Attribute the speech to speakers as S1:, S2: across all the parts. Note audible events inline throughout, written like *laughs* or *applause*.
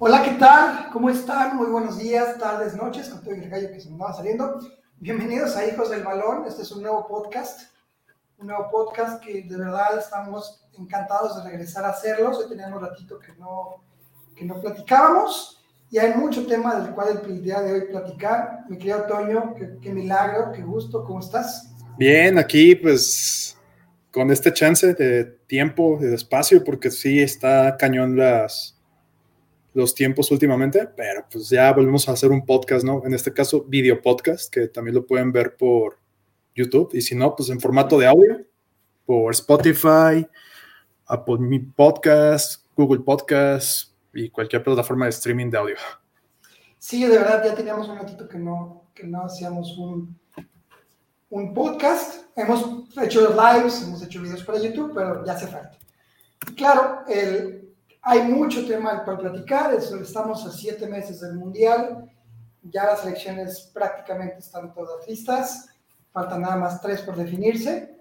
S1: Hola, ¿qué tal? ¿Cómo están? Muy buenos días, tardes, noches, con todo el gallo que se me va saliendo. Bienvenidos a Hijos del Balón. Este es un nuevo podcast, un nuevo podcast que de verdad estamos encantados de regresar a hacerlos. Hoy teníamos ratito que no, que no platicábamos y hay mucho tema del cual el día de hoy platicar. Mi querido Toño, qué, qué milagro, qué gusto, ¿cómo estás?
S2: Bien, aquí pues con este chance de tiempo, de espacio, porque sí está cañón las los tiempos últimamente, pero pues ya volvemos a hacer un podcast, ¿no? En este caso, video podcast, que también lo pueden ver por YouTube, y si no, pues en formato de audio, por Spotify, Apple Podcast, Google Podcast y cualquier plataforma de streaming de audio.
S1: Sí, de verdad, ya teníamos un ratito que no, que no hacíamos un, un podcast. Hemos hecho lives, hemos hecho videos para YouTube, pero ya hace falta. Y claro, el, hay mucho tema cual platicar, estamos a siete meses del Mundial, ya las elecciones prácticamente están todas listas, faltan nada más tres por definirse,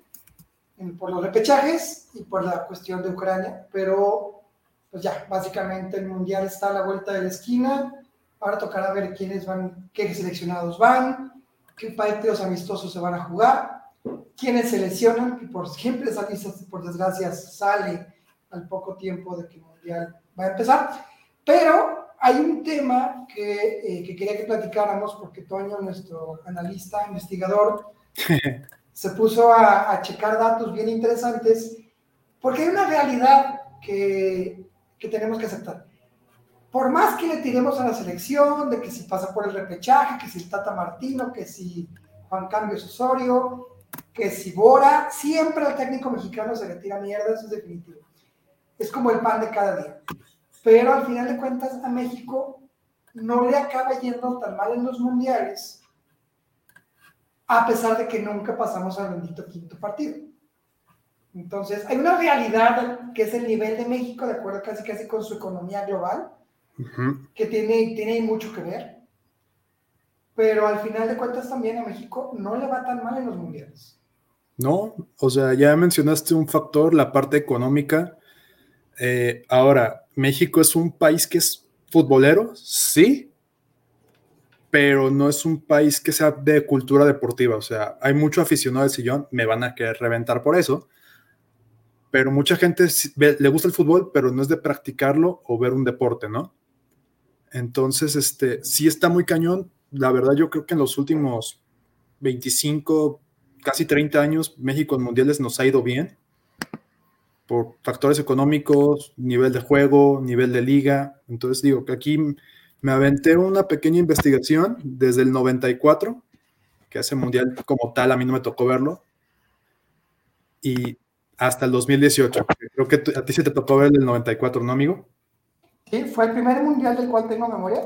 S1: por los repechajes y por la cuestión de Ucrania, pero pues ya, básicamente el Mundial está a la vuelta de la esquina, ahora tocará ver quiénes van, qué seleccionados van, qué partidos amistosos se van a jugar, quiénes seleccionan, que por siempre esa lista, por desgracia, sale al poco tiempo de que va a empezar. Pero hay un tema que, eh, que quería que platicáramos porque Toño, nuestro analista, investigador, *laughs* se puso a, a, checar datos bien interesantes porque hay una realidad que, que tenemos que aceptar. Por más que le tiremos a la selección, de que si pasa por el repechaje, que si el Tata Martino, que si Juan Cambios Osorio, que si Bora, siempre al técnico mexicano se le tira mierda, eso es definitivo es como el pan de cada día. Pero al final de cuentas a México no le acaba yendo tan mal en los mundiales, a pesar de que nunca pasamos al bendito quinto partido. Entonces, hay una realidad que es el nivel de México, de acuerdo casi casi con su economía global, que tiene, tiene mucho que ver. Pero al final de cuentas también a México no le va tan mal en los mundiales.
S2: No, o sea, ya mencionaste un factor, la parte económica eh, ahora, México es un país que es futbolero, sí, pero no es un país que sea de cultura deportiva. O sea, hay mucho aficionado al sillón, me van a querer reventar por eso, pero mucha gente le gusta el fútbol, pero no es de practicarlo o ver un deporte, ¿no? Entonces, este, sí está muy cañón. La verdad, yo creo que en los últimos 25, casi 30 años, México en mundiales nos ha ido bien por factores económicos, nivel de juego, nivel de liga. Entonces digo que aquí me aventé una pequeña investigación desde el 94, que ese mundial como tal a mí no me tocó verlo, y hasta el 2018. Creo que a ti se te tocó ver el 94, ¿no, amigo?
S1: Sí, fue el primer mundial del cual tengo memoria.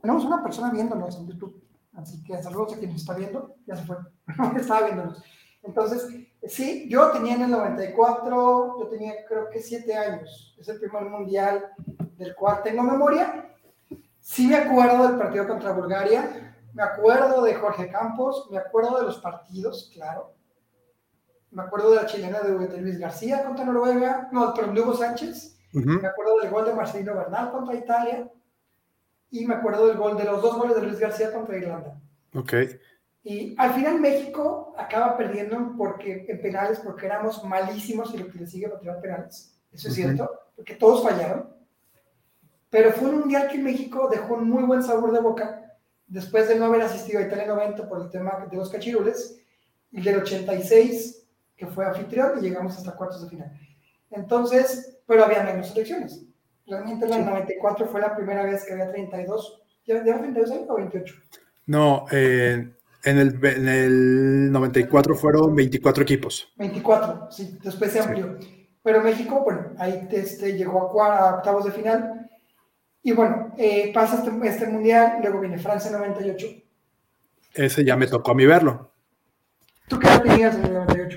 S1: Tenemos una persona viéndonos en YouTube, así que saludos a quien nos está viendo. Ya se fue, *laughs* estaba viéndonos. Entonces, sí, yo tenía en el 94, yo tenía creo que siete años. Es el primer mundial del cual tengo memoria. Sí me acuerdo del partido contra Bulgaria, me acuerdo de Jorge Campos, me acuerdo de los partidos, claro. Me acuerdo de la chilena de, Luis García contra Noruega, no, pero Hugo Sánchez. Me acuerdo del gol de Marcelino Bernal contra Italia. Y me acuerdo del gol de los dos goles de Luis García contra Irlanda.
S2: Ok.
S1: Y al final México acaba perdiendo porque, en penales porque éramos malísimos y lo que le sigue para tirar penales. Eso es cierto, porque todos fallaron. Pero fue un mundial que México dejó un muy buen sabor de boca después de no haber asistido a Italia 90 por el tema de los cachirules y del 86 que fue anfitrión y llegamos hasta cuartos de final. Entonces, pero había menos selecciones. Realmente en el 94 fue la primera vez que había 32. ¿Ya, 32 años o 28?
S2: No, eh, en el, en el 94 fueron 24 equipos.
S1: 24, sí, después se amplió. Pero México, bueno, ahí este, llegó a, octavos de final. Y bueno, eh, pasa este, este, mundial, luego viene Francia 98.
S2: Ese ya me tocó a mí verlo.
S1: ¿Tú qué edad tenías en el 98?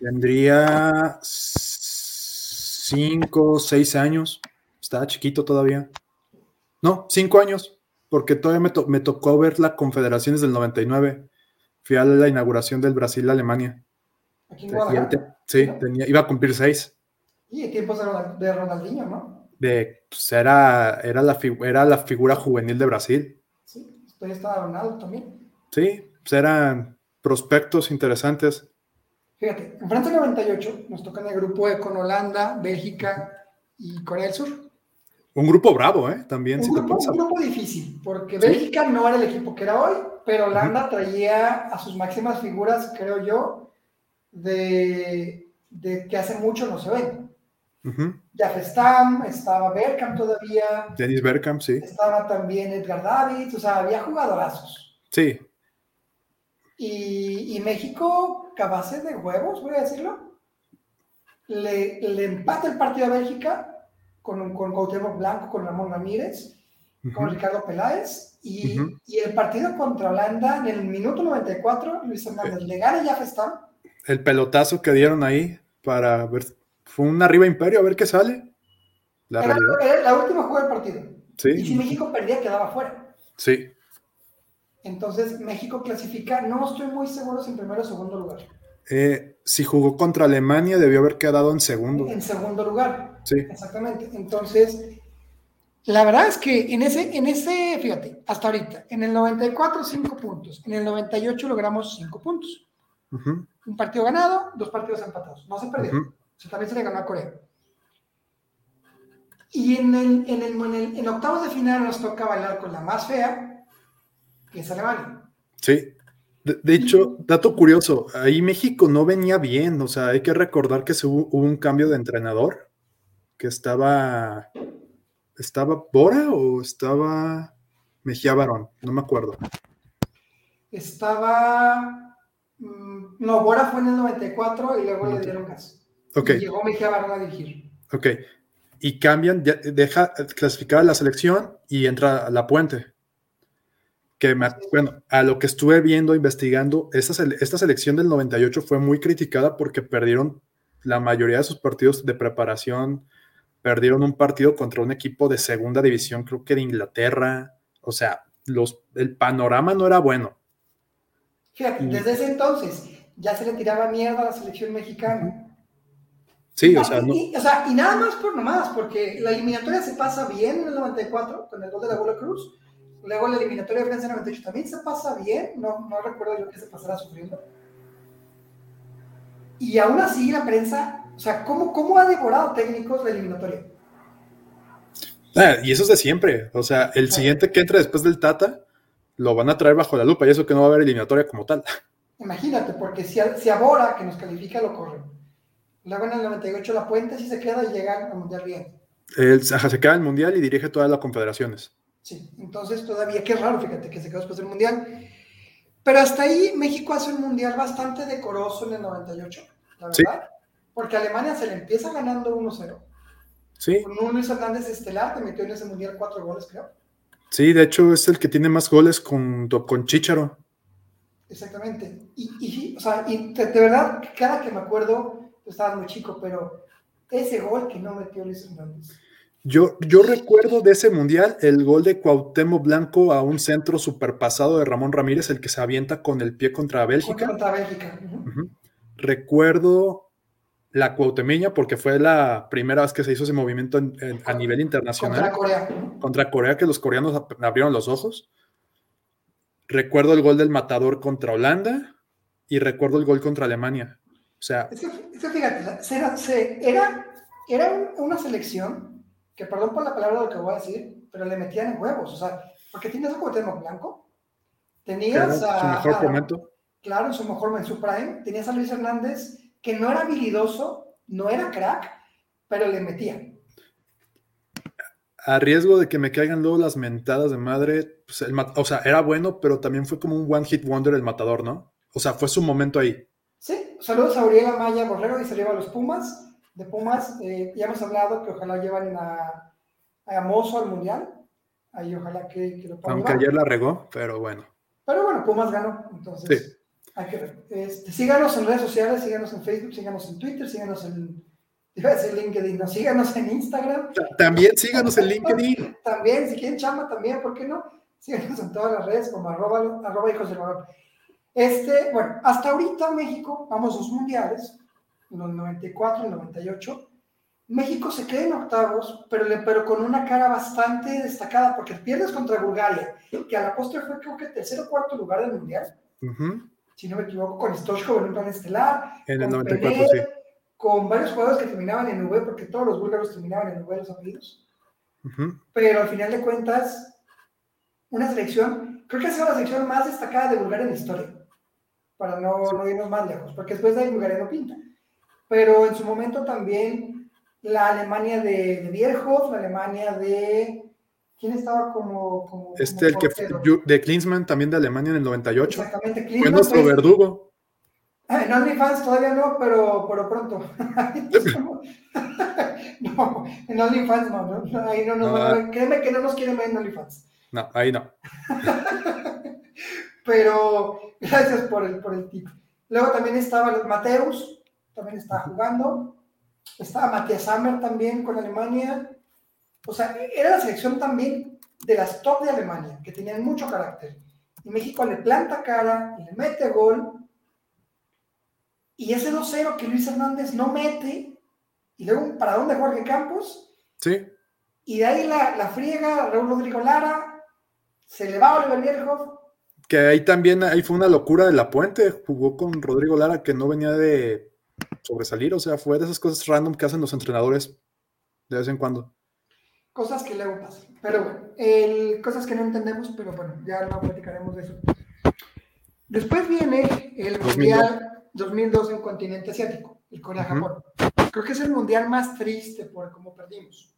S2: Tendría 5, 6 años. Estaba chiquito todavía. No, 5 años porque todavía me, tocó ver la Confederaciones del 99. Fui a la inauguración del Brasil-Alemania.
S1: Aquí en
S2: Sí, iba a cumplir seis.
S1: Y tiempos de Ronaldinho, ¿no?
S2: De, pues era, era, la, era la figura juvenil de Brasil.
S1: Sí, después estaba Ronaldo también.
S2: Sí, pues eran prospectos interesantes.
S1: Fíjate, en Francia 98 nos toca en el grupo E con Holanda, Bélgica y Corea del Sur.
S2: Un grupo bravo, ¿eh? También.
S1: Un, grupo, un grupo, difícil, porque Bélgica no era el equipo que era hoy, pero Holanda traía a sus máximas figuras, creo yo, de, de que hace mucho no se ven. Ya Stam, estaba Bergkamp todavía.
S2: Dennis Bergkamp, sí.
S1: Estaba también Edgar Davids, o sea, había jugadorazos.
S2: Sí.
S1: Y, y México, cabase de huevos, voy a decirlo, le, le empata el partido a Bélgica con, con Cuauhtémoc Blanco, con Ramón Ramírez, con Ricardo Peláez, y, y, el partido contra Holanda en el minuto 94, Luis Hernández le gana ya Stam.
S2: El pelotazo que dieron ahí para ver fue un arriba imperio, a ver qué sale.
S1: La, era, la última jugada del partido. Sí. Y si México perdía, quedaba fuera.
S2: Sí.
S1: Entonces, México clasifica, no estoy muy seguro si en primero o segundo lugar.
S2: Eh, si jugó contra Alemania, debió haber quedado en segundo.
S1: En segundo lugar.
S2: Sí.
S1: Exactamente. Entonces, la verdad es que en ese, en ese, fíjate, hasta ahorita, en el 94, 5 puntos. En el 98 logramos 5 puntos. Un partido ganado, dos partidos empatados. No se perdió también se le ganó a Corea. Y en, el, en, el, en, octavos de final nos toca bailar con la más fea, que es Alemania.
S2: Sí. De, hecho, dato curioso, ahí México no venía bien, o sea, hay que recordar que se hubo, un cambio de entrenador, que estaba, ¿estaba Bora o estaba Mejía Barón? No me acuerdo.
S1: Estaba, mm, no, Bora fue en el 94 y luego le dieron gas.
S2: Okay.
S1: Y llegó Mejía Barón a dirigir.
S2: Ok. Y cambian, deja clasificar la selección y entra a la puente. Que bueno, a lo que estuve viendo, investigando, esta, esta selección del 98 fue muy criticada porque perdieron la mayoría de sus partidos de preparación, perdieron un partido contra un equipo de segunda división, creo que de Inglaterra. O sea, los, el panorama no era bueno.
S1: Fíjate, desde ese entonces ya se le tiraba mierda a la selección mexicana.
S2: Sí, o sea, no.
S1: y, o sea, y nada más por nomás, porque la eliminatoria se pasa bien en el 94 con el gol de la Bola Cruz. Luego la eliminatoria de Francia en el 98 también se pasa bien, no, no recuerdo yo que se pasará sufriendo. Y aún así la prensa, o sea, ¿cómo, cómo ha devorado técnicos la eliminatoria?
S2: Ah, y eso es de siempre. O sea, el siguiente que entre después del Tata lo van a traer bajo la lupa y eso que no va a haber eliminatoria como tal.
S1: Imagínate, porque si, si Bora, que nos califica, lo corre Luego en el 98 la Puente sí se queda y llega al Mundial bien.
S2: se queda el Mundial y dirige todas las confederaciones.
S1: Sí, entonces todavía, qué raro, fíjate, que se quedó después del Mundial. Pero hasta ahí México hace un Mundial bastante decoroso en el 98, la verdad. Porque Alemania se le empieza ganando 1-0.
S2: Sí.
S1: Con un Luis Hernández estelar, que metió en ese Mundial cuatro goles, creo.
S2: Sí, de hecho es el que tiene más goles con, con Chicharo.
S1: Exactamente. Y, o sea, y de verdad, cada que me acuerdo estaba muy chico, pero ese gol que no metió Luis Hernández.
S2: Yo, yo recuerdo de ese mundial el gol de Cuauhtémoc Blanco a un centro superpasado de Ramón Ramírez, el que se avienta con el pie contra Bélgica.
S1: Contra Bélgica.
S2: Recuerdo la Cuauhtemeña porque fue la primera vez que se hizo ese movimiento a nivel internacional.
S1: Contra Corea.
S2: Contra Corea, que los coreanos abrieron los ojos. Recuerdo el gol del matador contra Holanda y recuerdo el gol contra Alemania. O sea.
S1: Es que, fíjate, era, era una selección que, perdón por la palabra lo que voy a decir, pero le metían en huevos. O sea, porque tenías a Cuauhtémoc Blanco, tenías a.
S2: Su mejor momento.
S1: Claro, en su mejor en su prime. Tenías a Luis Hernández, que no era habilidoso, no era crack, pero le metía.
S2: A riesgo de que me caigan luego las mentadas de madre, pues o sea, era bueno, pero también fue como un one hit wonder el matador, ¿no? O sea, fue su momento ahí.
S1: Sí, saludos a Uriel Amaya Borrero y se lleva a los Pumas. De Pumas, eh, ya hemos hablado que ojalá llevan a, a Mozo al Mundial. Ahí ojalá que, que lo
S2: puedan Aunque ayer la regó, pero bueno.
S1: Pero bueno, Pumas ganó, entonces hay que ver. Este, síganos en redes sociales, síganos en Facebook, síganos en Twitter, síganos en, *laughs* iba a decir LinkedIn, no, síganos en Instagram.
S2: También síganos en LinkedIn. *laughs*
S1: también, si quieren chamba también, ¿por qué no? Síganos en todas las redes como arroba, arroba hijos del valor. Este, bueno, hasta ahorita México, vamos dos mundiales, en los 94 y 98, México se queda en octavos, pero, le, pero con una cara bastante destacada, porque pierdes contra Bulgaria, que a la postre fue creo que tercer o cuarto lugar del Mundial,
S2: Ujú.
S1: si no me equivoco, con Stoshkov en un plan estelar,
S2: En el
S1: con
S2: 94,
S1: Pelé,
S2: sí.
S1: con varios jugadores que terminaban en V, porque todos los búlgaros terminaban en V los apellidos,
S2: Ujú.
S1: pero al final de cuentas, una selección, creo que ha sido la selección más destacada de Bulgaria en la historia, para no, no irnos más lejos, porque después de ahí Bulgaria no pinta. Pero en su momento también la Alemania de, de Bierhoff, la Alemania de... ¿Quién estaba como... como
S2: Este,
S1: como
S2: el que fue de Klinsmann, también de Alemania en el 98.
S1: Exactamente,
S2: Fue
S1: Klinsmann,
S2: nuestro
S1: pues,
S2: verdugo.
S1: Ah, En OnlyFans todavía no, pero, pero pronto. *laughs* *laughs* *laughs* no, en OnlyFans no, no, no, ahí no
S2: No, ah.
S1: ver. Créeme que no nos quieren ver en OnlyFans.
S2: No, ahí no.
S1: Pero gracias por el, por el tip. Luego también estaba Mateus, también estaba jugando. Estaba Matías Sammer también con Alemania. O sea, era la selección también de las top de Alemania, que tenían mucho carácter. Y México le planta cara le mete gol. Y ese 2-0 que Luis Hernández no mete, y luego un paradón de Jorge Campos,
S2: Sí,
S1: y de ahí la, la friega Raúl Rodrigo Lara, se le va Oliver Bierhoff,
S2: que ahí también, ahí fue una locura de la puente. Jugó con Rodrigo Lara que no venía de sobresalir, o sea, fue de esas cosas random que hacen los entrenadores de vez en cuando.
S1: cosas que luego pasan. Pero bueno, el- cosas que no entendemos, pero bueno, ya no platicaremos de eso. Después viene el
S2: 2002.
S1: Mundial 2002 en continente asiático, el Corea-Japón. Creo que es el Mundial más triste por cómo perdimos.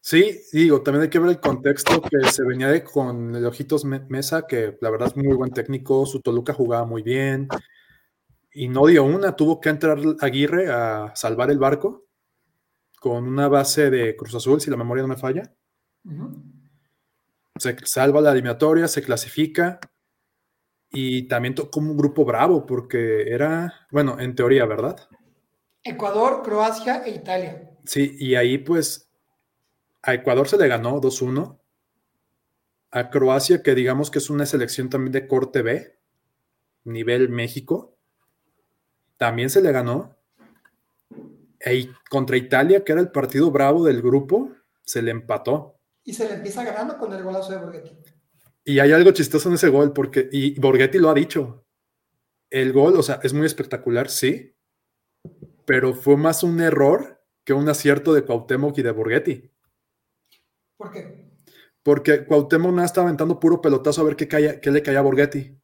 S2: Sí, digo, también hay que ver el contexto que se venía de con el Ojitos Me- Mesa, que la verdad es muy buen técnico, su Toluca jugaba muy bien, y no dio una, tuvo que entrar Aguirre a salvar el barco con una base de Cruz Azul, si la memoria no me falla. Se salva la eliminatoria, se clasifica, y también tocó un grupo bravo, porque era, bueno, en teoría, ¿verdad?
S1: Ecuador, Croacia e Italia.
S2: Sí, y ahí pues a Ecuador se le ganó 2-1. A Croacia, que digamos que es una selección también de corte B, nivel México, también se le ganó. E contra Italia, que era el partido bravo del grupo, se le empató.
S1: Y se le empieza ganando con el golazo de Borghetti.
S2: Y hay algo chistoso en ese gol, porque, y Borghetti lo ha dicho, el gol, o sea, es muy espectacular, sí, pero fue más un error que un acierto de Cuauhtémoc y de Borghetti.
S1: ¿Por qué?
S2: Porque Cuauhtémoc nada estaba aventando puro pelotazo a ver qué, caía- qué le caía a Borghetti.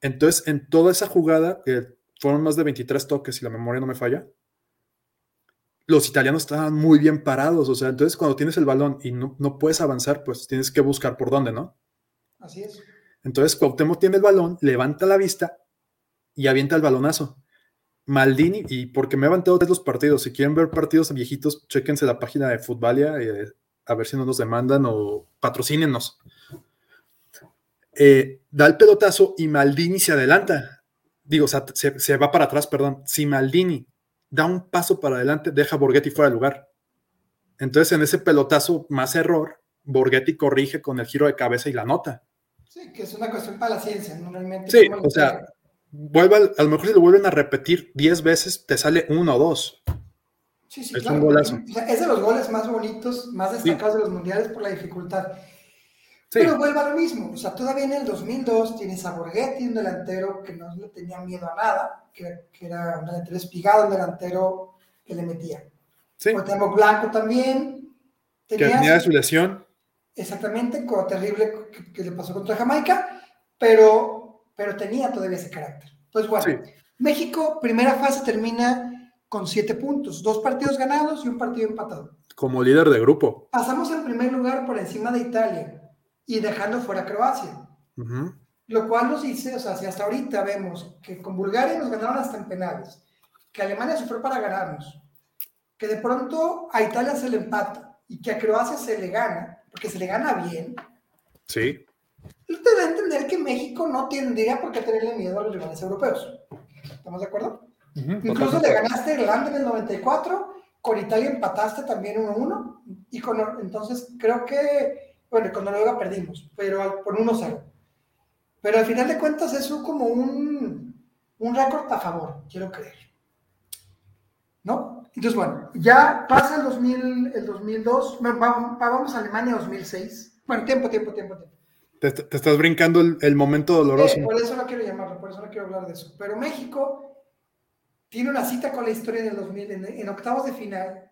S2: Entonces, en toda esa jugada, fueron más de 23 toques, si la memoria no me falla, los italianos estaban muy bien parados. O sea, entonces cuando tienes el balón y no, no puedes avanzar, pues tienes que buscar por dónde, ¿no?
S1: Así es.
S2: Entonces Cuauhtémoc tiene el balón, levanta la vista y avienta el balonazo. Maldini, y porque me he aventado de los partidos, si quieren ver partidos viejitos, chéquense la página de Futbalia, eh, a ver si no nos demandan o patrocínenos. Eh, da el pelotazo y Maldini se adelanta. Digo, o sea, se, se va para atrás, perdón. Si Maldini da un paso para adelante, deja a Borghetti fuera de lugar. Entonces, en ese pelotazo más error, Borghetti corrige con el giro de cabeza y la nota.
S1: Sí, que es una cuestión para la ciencia, ¿no? Realmente.
S2: Sí, o sea, vuelva, a lo mejor si lo vuelven a repetir 10 veces, te sale uno o dos.
S1: Sí, sí,
S2: es
S1: claro.
S2: un golazo.
S1: O sea, es de los goles más bonitos, más destacados de los mundiales por la dificultad.
S2: Sí,
S1: Pero vuelve a lo mismo. O sea, todavía en el 2002 tienes a Borghetti, un delantero que no le tenía miedo a nada, que, que era un delantero espigado, un delantero que le metía.
S2: sí.
S1: Cuauhtémoc Blanco también.
S2: Que
S1: Tenías-
S2: tenía su lesión.
S1: Exactamente, con terrible que, que le pasó contra Jamaica, pero, pero tenía todavía ese carácter. Pues bueno,
S2: Sí.
S1: México, primera fase termina con siete puntos, dos partidos ganados y un partido empatado.
S2: como líder de grupo.
S1: Pasamos en primer lugar por encima de Italia y dejando fuera a Croacia,
S2: Ujú.
S1: lo cual nos dice, o sea, si hasta ahorita vemos que con Bulgaria nos ganaron hasta en penales, que Alemania sufrió para ganarnos, que de pronto a Italia se le empata y que a Croacia se le gana, porque se le gana bien,
S2: Sí,
S1: Usted da a entender que México no tendría por qué tenerle miedo a los rivales europeos. ¿Estamos de acuerdo?
S2: Ujú,
S1: Incluso
S2: totalmente.
S1: le ganaste a Irlanda en el 94, con Italia empataste también 1-1, y con, entonces creo que, bueno, con Noruega perdimos, pero por 1-0. Pero al final de cuentas es como un, un récord a favor, quiero creer. ¿No? Entonces, bueno, ya pasa el, 2000, el 2002, vamos a Alemania 2006. Bueno, tiempo, tiempo, tiempo, tiempo.
S2: Te, estás brincando el, momento doloroso.
S1: Eh, por eso no quiero llamarlo, por eso no quiero hablar de eso. Pero México tiene una cita con la historia del 2000 en, octavos de final.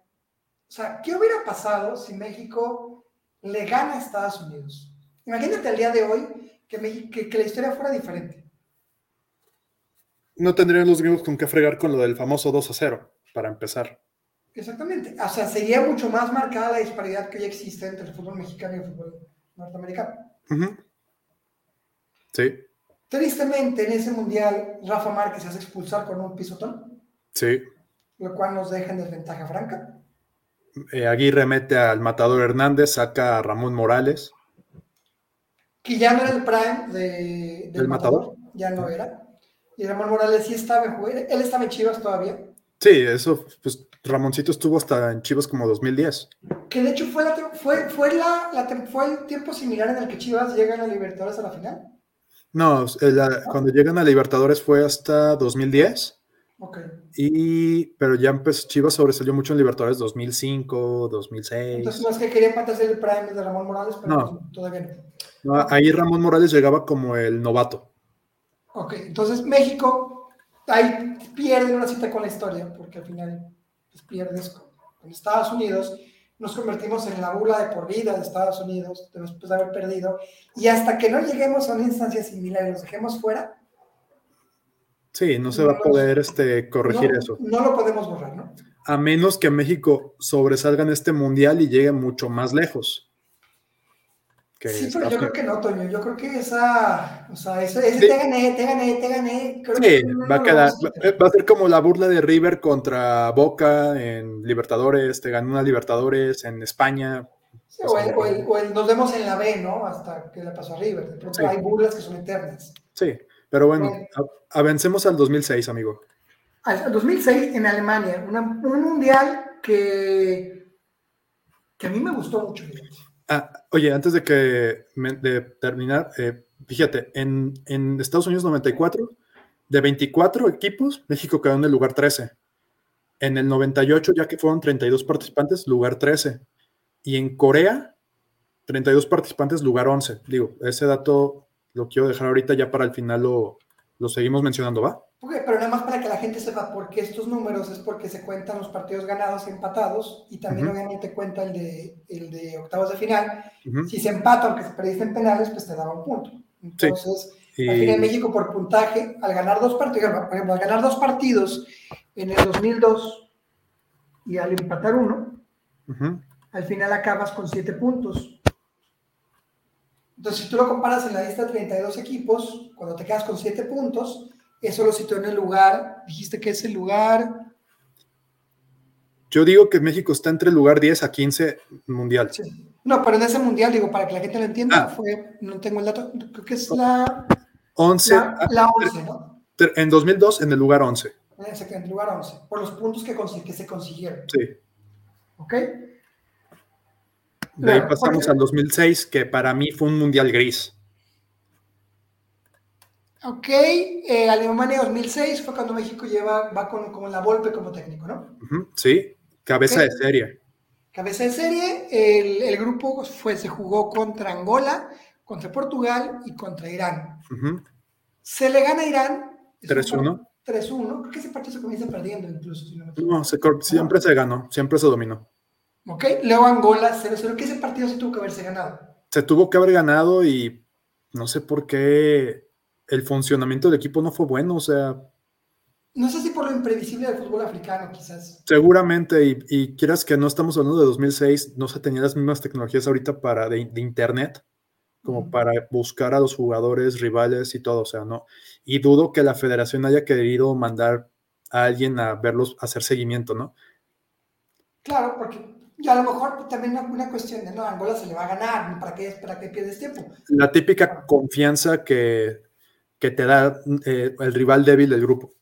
S1: O sea, ¿qué hubiera pasado si México le gana a Estados Unidos? Imagínate al día de hoy que, que, la historia fuera diferente.
S2: No tendrían los gringos con qué fregar con lo del famoso 2 a 0, para empezar.
S1: Exactamente. O sea, sería mucho más marcada la disparidad que ya existe entre el fútbol mexicano y el fútbol norteamericano.
S2: Sí.
S1: Tristemente, en ese mundial, Rafa Márquez se hace expulsar con un pisotón.
S2: Sí.
S1: Lo cual nos deja en desventaja franca.
S2: Eh, Aguirre mete al matador Hernández, saca a Ramón Morales.
S1: Que ya no era el prime de, del matador? Ya no era. Y Ramón Morales sí estaba en Él estaba en Chivas todavía.
S2: Sí, eso, pues Ramoncito estuvo hasta en Chivas como 2010.
S1: Que de hecho fue, la, fue, fue, la, fue el tiempo similar en el que Chivas llegan a Libertadores a la final.
S2: No, cuando llegan a Libertadores fue hasta 2010.
S1: Ok.
S2: Y, pero ya empezó, Chivas sobresalió mucho en Libertadores 2005, 2006.
S1: Entonces no es que querían patarse el prime de Ramón Morales, pero no. Pues, todavía
S2: no. Ahí Ramón Morales llegaba como el novato.
S1: Ok, entonces México ahí pierde una cita con la historia, porque al final pues, pierdes con Estados Unidos nos convertimos en la bula de por vida de Estados Unidos después de haber perdido, y hasta que no lleguemos a una instancia similar y los dejemos fuera.
S2: Sí, no se va a poder este, corregir eso.
S1: No lo podemos borrar, ¿no?
S2: A menos que México sobresalga en este mundial y llegue mucho más lejos
S1: sí, pero yo creo que no, Toño. Yo creo que esa, o sea, ese, te gané, te gané, te gané. sí,
S2: va a quedar, va a ser como la burla de River contra Boca en Libertadores, te ganó una Libertadores en España.
S1: Sí, o, el, o, el, nos vemos en la B, ¿no? Hasta que le pasó a River. De pronto hay burlas que son eternas.
S2: Sí, pero bueno, avancemos al 2006, amigo.
S1: Al 2006 en Alemania, un mundial que, que a mí me gustó mucho.
S2: Ah, oye, antes de que de terminar, eh, fíjate, en, Estados Unidos 94, de 24 equipos, México quedó en el lugar 13. En el 98, ya que fueron 32 participantes, lugar 13. Y en Corea, 32 participantes, lugar 11. Digo, ese dato lo quiero dejar ahorita, ya para el final lo, lo seguimos mencionando, ¿va?
S1: pero nada más para que la gente sepa por qué estos números es porque se cuentan los partidos ganados y empatados y también obviamente cuenta el de, el de octavos de final. Si se empata, aunque se perdiste en penales, pues te daba un punto. Entonces, al final México por puntaje, al ganar dos partidos, por ejemplo, al ganar dos partidos en el 2002 y al empatar uno, al final acabas con siete puntos. Entonces, si tú lo comparas en la lista de 32 equipos, cuando te quedas con siete puntos, eso lo situó en el lugar, dijiste que es el lugar.
S2: Yo digo que México está entre el lugar 10 a 15 mundial.
S1: No, pero en ese mundial, digo, para que la gente lo entienda, ah. fue, no tengo el dato, creo que es la
S2: 11.
S1: La, 11, ¿no?
S2: En 2002, en el lugar 11.
S1: Exactamente, en el lugar 11, por los puntos que, que se consiguieron.
S2: Sí.
S1: ¿Ok?
S2: De ahí pasamos al 2006, que para mí fue un mundial gris.
S1: Ok, eh, Alemania 2006 fue cuando México lleva, va con, la Volpe como técnico, ¿no?
S2: sí, cabeza de serie.
S1: Cabeza de serie, el, grupo fue, se jugó contra Angola, contra Portugal y contra Irán. Se le gana a Irán.
S2: 3-1.
S1: 3-1, creo que ese partido se comienza perdiendo incluso.
S2: no, siempre se ganó, siempre se dominó.
S1: Ok, luego Angola 0-0, que ese partido se tuvo que haberse ganado.
S2: Se tuvo que haber ganado y no sé por qué el funcionamiento del equipo no fue bueno, o sea...
S1: No sé si por lo imprevisible del fútbol africano, quizás.
S2: Seguramente, y, quieras que no estamos hablando de 2006, no se tenían las mismas tecnologías ahorita para de, internet como para buscar a los jugadores rivales y todo, o sea, no. Y dudo que la federación haya querido mandar a alguien a verlos, a hacer seguimiento, ¿no?
S1: Claro, porque y a lo mejor también una, cuestión de, no, Angola se le va a ganar, ¿para qué, para qué pierdes tiempo?
S2: La típica confianza que que te da eh, el rival débil del grupo.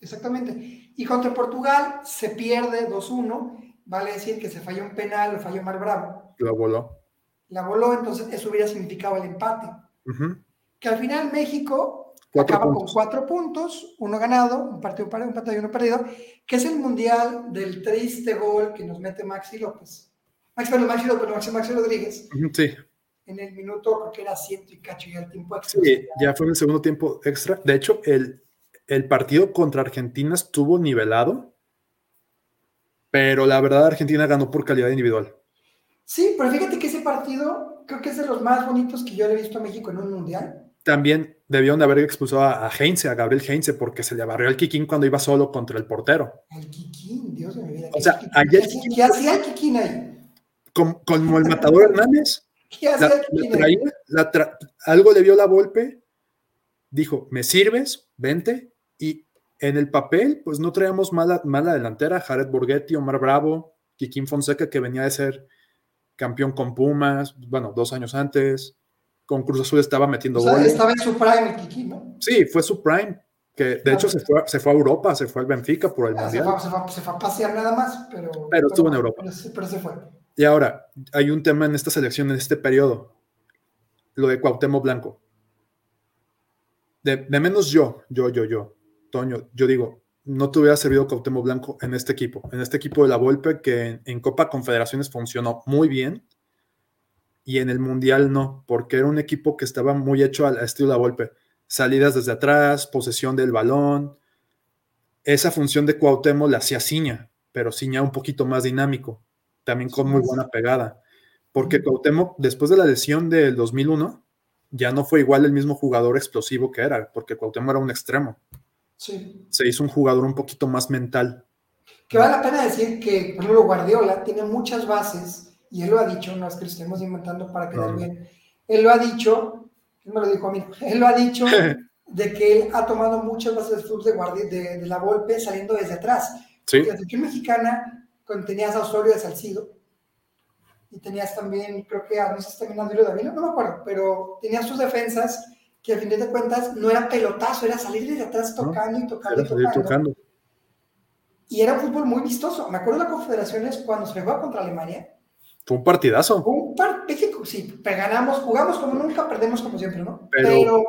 S1: Exactamente. Y contra Portugal se pierde 2-1, vale decir que se falló un penal, lo falló Mar Bravo.
S2: La voló.
S1: La voló, entonces eso hubiera significado el empate. Que al final México
S2: Cuatro
S1: acaba
S2: puntos.
S1: con cuatro puntos, uno ganado, un partido para un empate y uno perdido, que es el mundial del triste gol que nos mete Maxi López. Maxi, bueno, Maxi López, Maxi, Maxi Rodríguez,
S2: Sí,
S1: en el minuto, creo que era ciento y cacho y el tiempo extra.
S2: sí, ya fue en el segundo tiempo extra. De hecho, el, el partido contra Argentina estuvo nivelado, pero la verdad Argentina ganó por calidad individual.
S1: Sí, pero fíjate que ese partido creo que es de los más bonitos que yo le he visto a México en un mundial.
S2: También debieron de haber expulsado a, a Heinze, a Gabriel Heinze, porque se le barrió el Kikín cuando iba solo contra el portero.
S1: El Kikín, Dios de mi vida.
S2: O
S1: ¿qué
S2: sea,
S1: Kikín?
S2: ayer-
S1: ¿Qué hacía- ¿Qué hacía el Kikín ahí?
S2: Como, como el matador Hernández, *laughs*
S1: ¿Qué hacía el Kikín
S2: la
S1: ahí?
S2: traía, la tra- algo le vio la golpe, dijo, me sirves, vente, y en el papel, pues no traíamos mala, mala delantera, Jared Borghetti, Omar Bravo, Kikín Fonseca, que venía de ser campeón con Pumas, bueno, dos años antes, con Cruz Azul estaba metiendo
S1: O sea,
S2: goles.
S1: estaba en su prime el Kikín, ¿no?
S2: Sí, fue su prime, que de hecho se fue, se fue a Europa, se fue al Benfica por el
S1: Ah, se, fue, se fue- se fue a pasear nada más, pero...
S2: Pero estuvo en Europa.
S1: Pero, se- pero se fue.
S2: Y ahora, hay un tema en esta selección, en este periodo, lo de Cuauhtémoc Blanco. De, de menos yo, yo, yo, yo, Toño, yo digo, no te hubiera servido Cuauhtémoc Blanco en este equipo, en este equipo de la Volpe que en, en Copa Confederaciones funcionó muy bien y en el Mundial no, porque era un equipo que estaba muy hecho al estilo de la Volpe. Salidas desde atrás, posesión del balón. Esa función de Cuauhtémoc la hacía Ciña, pero Ciña un poquito más dinámico, también con muy buena pegada. Porque Cuauhtémoc, después de la lesión del 2001, ya no fue igual el mismo jugador explosivo que era, porque Cuauhtémoc era un extremo.
S1: Sí.
S2: Se hizo un jugador un poquito más mental.
S1: Que vale la pena decir que, por ejemplo, Guardiola tiene muchas bases, y él lo ha dicho, no es que lo estemos inventando para quedar
S2: No.
S1: bien. Él lo ha dicho, él me lo dijo a mí, *laughs* él lo ha dicho *laughs* de que él ha tomado muchas bases de, Guardi- de, de la Volpe saliendo desde atrás.
S2: Sí,
S1: la selección mexicana, cuando tenías a Osorio de Salcido, y tenías también, creo que a no sé si también a Andrés Davila, no me acuerdo, pero tenías tus defensas que al final de cuentas no era pelotazo, era salir desde atrás
S2: No,
S1: tocando y tocando y tocando.
S2: tocando.
S1: Y era un fútbol muy vistoso. Me acuerdo de las confederaciones cuando se jugaba contra Alemania.
S2: Fue un partidazo.
S1: Un par, México, sí, pero ganamos, jugamos como nunca, perdemos como siempre, ¿no?
S2: Pero-
S1: pero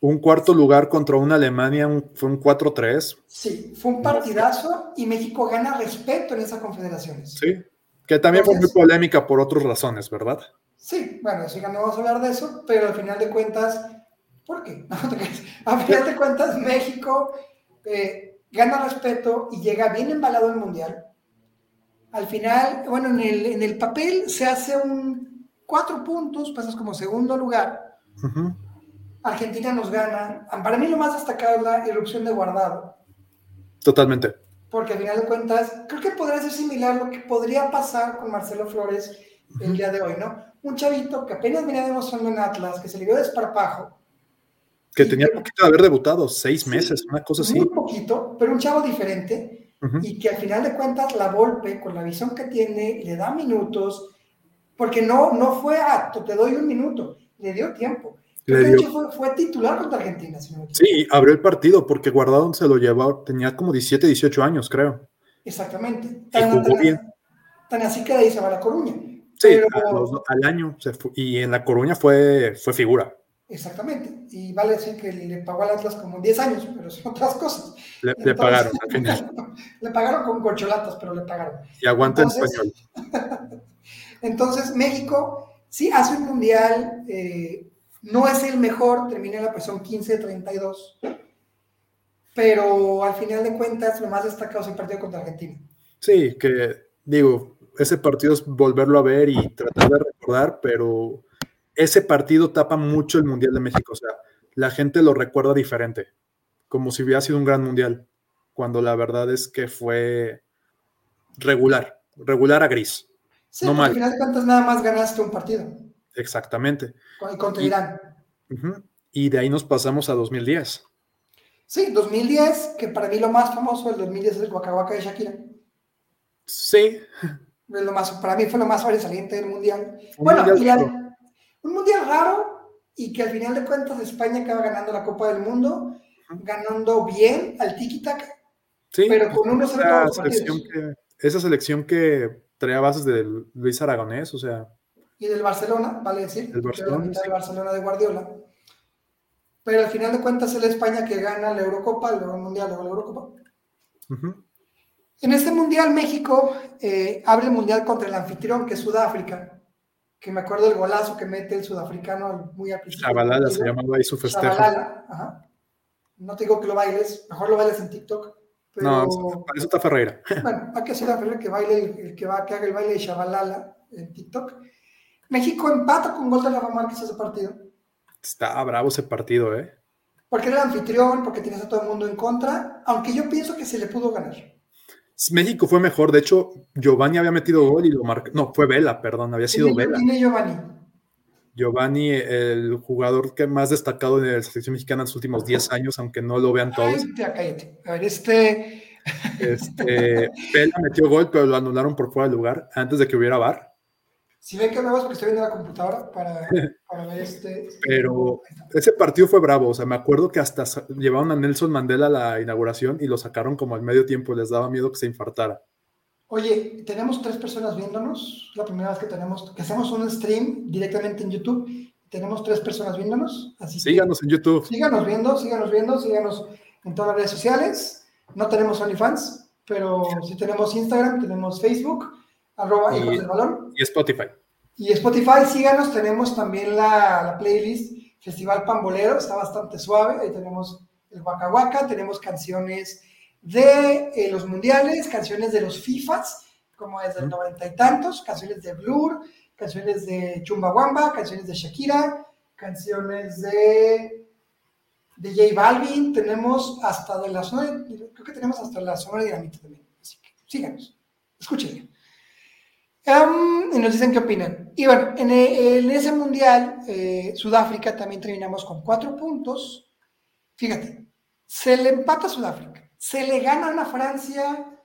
S2: Un cuarto lugar contra una Alemania un- fue un 4-3.
S1: sí, fue un partidazo y México gana respeto en esas confederaciones.
S2: Sí, que también fue muy polémica por otras razones, ¿verdad?
S1: Sí, bueno, sí, no vamos a hablar de eso, pero al final de cuentas, ¿por qué? *laughs* No. Al final de cuentas, México eh, gana respeto y llega bien embalado al Mundial. Al final, bueno, en el, en el papel se hace un cuatro puntos, pasas como segundo lugar. Argentina nos gana. Para mí lo más destacado es la erupción de Guardado,
S2: Totalmente.
S1: porque al final de cuentas, creo que podría ser similar lo que podría pasar con Marcelo Flores el día de hoy, ¿no? Un chavito que apenas venía demostrando en Atlas, que se le dio desparpajo,
S2: Que tenía
S1: que-
S2: poquito de haber debutado, seis
S1: Sí,
S2: meses, una cosa así.
S1: muy poquito, pero un chavo diferente,
S2: Ujú.
S1: y que al final de cuentas la Volpe, con la visión que tiene, le da minutos, porque no, no fue acto, te doy un minuto, le dio tiempo.
S2: Le dio.
S1: de hecho fue, fue titular contra Argentina, si no.
S2: Sí, abrió el partido porque Guardado se lo llevó, tenía como 17, 18 años, creo.
S1: Exactamente.
S2: Y jugó
S1: tan,
S2: bien.
S1: tan así que de ahí se va a la Coruña.
S2: Sí,
S1: Pero-
S2: a los- al año se fu- y en La Coruña fue, fue figura.
S1: Exactamente. Y vale decir que le pagó al Atlas como 10 años, pero son otras cosas.
S2: Le, pagaron al final. *laughs*
S1: le pagaron con corcholatas, pero le pagaron.
S2: Y aguanta en español. *laughs*
S1: Entonces, México sí hace un mundial, eh, no es el mejor, termina en la posición 15-32, pero al final de cuentas, lo más destacado es el partido contra Argentina.
S2: Sí, que digo, ese partido es volverlo a ver y tratar de recordar, pero ese partido tapa mucho el Mundial de México. O sea, la gente lo recuerda diferente, como si hubiera sido un gran Mundial, cuando la verdad es que fue regular, regular a gris.
S1: Sí,
S2: No mal.
S1: al final de cuentas nada más ganaste un partido
S2: Exactamente.
S1: con- contra
S2: Y-
S1: Irán.
S2: Y de ahí nos pasamos a 2010.
S1: Sí, 2010, que para mí lo más famoso del 2010 es el Waka de Shakira.
S2: Sí,
S1: lo más, para mí fue lo más sobresaliente del mundial.
S2: Un
S1: bueno,
S2: mundial.
S1: Un mundial raro y que al final de cuentas España acaba ganando la Copa del Mundo, ganando bien al tiki-taka,
S2: sí.
S1: pero con unos
S2: esa selección, que, esa selección que traía bases de Luis Aragonés, o sea,
S1: Y del Barcelona, vale decir, la
S2: Barcelona,
S1: mitad
S2: sí.
S1: del Barcelona de Guardiola. pero al final de cuentas es la España que gana la Eurocopa, luego el Mundial, luego la Eurocopa. En este Mundial México eh, abre el Mundial contra el anfitrión, que es Sudáfrica, que me acuerdo del golazo que mete el sudafricano muy al
S2: principio. Chabalala se llamaba ahí su festejo.
S1: ajá. No te digo que lo bailes, mejor lo bailes en TikTok.
S2: no, para eso está Ferreira. *laughs*
S1: Bueno, hay que hacer a Ferreira que baile, que, va, que haga el baile de Chabalala en TikTok. México empata con gol de Rafa Márquez ese partido.
S2: Está bravo ese partido, ¿eh?
S1: Porque era el anfitrión, porque tienes a todo el mundo en contra, aunque yo pienso que se le pudo ganar.
S2: México fue mejor, de hecho, Giovanni había metido gol y lo marcó. No, fue Vela, perdón, había sido Vela.
S1: Tiene Giovanni?
S2: Giovanni, el jugador que más destacado en la selección mexicana en los últimos 10 años, aunque no lo vean todos.
S1: cállate. A ver, este.
S2: Este, Vela metió gol, pero lo anularon por fuera del lugar antes de que hubiera VAR.
S1: Si ven que me vas porque estoy viendo la computadora para, *laughs* ver este.
S2: Pero ese partido fue bravo. O sea, me acuerdo que hasta llevaron a Nelson Mandela a la inauguración y lo sacaron como al medio tiempo. Les daba miedo que se infartara.
S1: Oye, tenemos tres personas viéndonos. La primera vez que tenemos, que hacemos un stream directamente en YouTube. Tenemos tres personas viéndonos. Así
S2: síganos en YouTube.
S1: Síganos viendo, síganos viendo, síganos en todas las redes sociales. No tenemos OnlyFans, pero sí tenemos Instagram, tenemos Facebook arroba y, del balón.
S2: Y Spotify.
S1: Y Spotify, síganos, tenemos también la, playlist Festival Pambolero, está bastante suave, ahí tenemos el Waka Waka, tenemos canciones de eh, los mundiales, canciones de los FIFAs, como desde el noventa y tantos, canciones de Blur, canciones de Chumbawamba, canciones de Shakira, canciones de, de J Balvin, tenemos hasta de la zona, creo que tenemos hasta la zona de Granito también, así que síganos, y nos dicen qué opinan. Y bueno, en, ese mundial, eh, Sudáfrica también terminamos con cuatro puntos. Fíjate, se le empata a Sudáfrica, se le gana a una Francia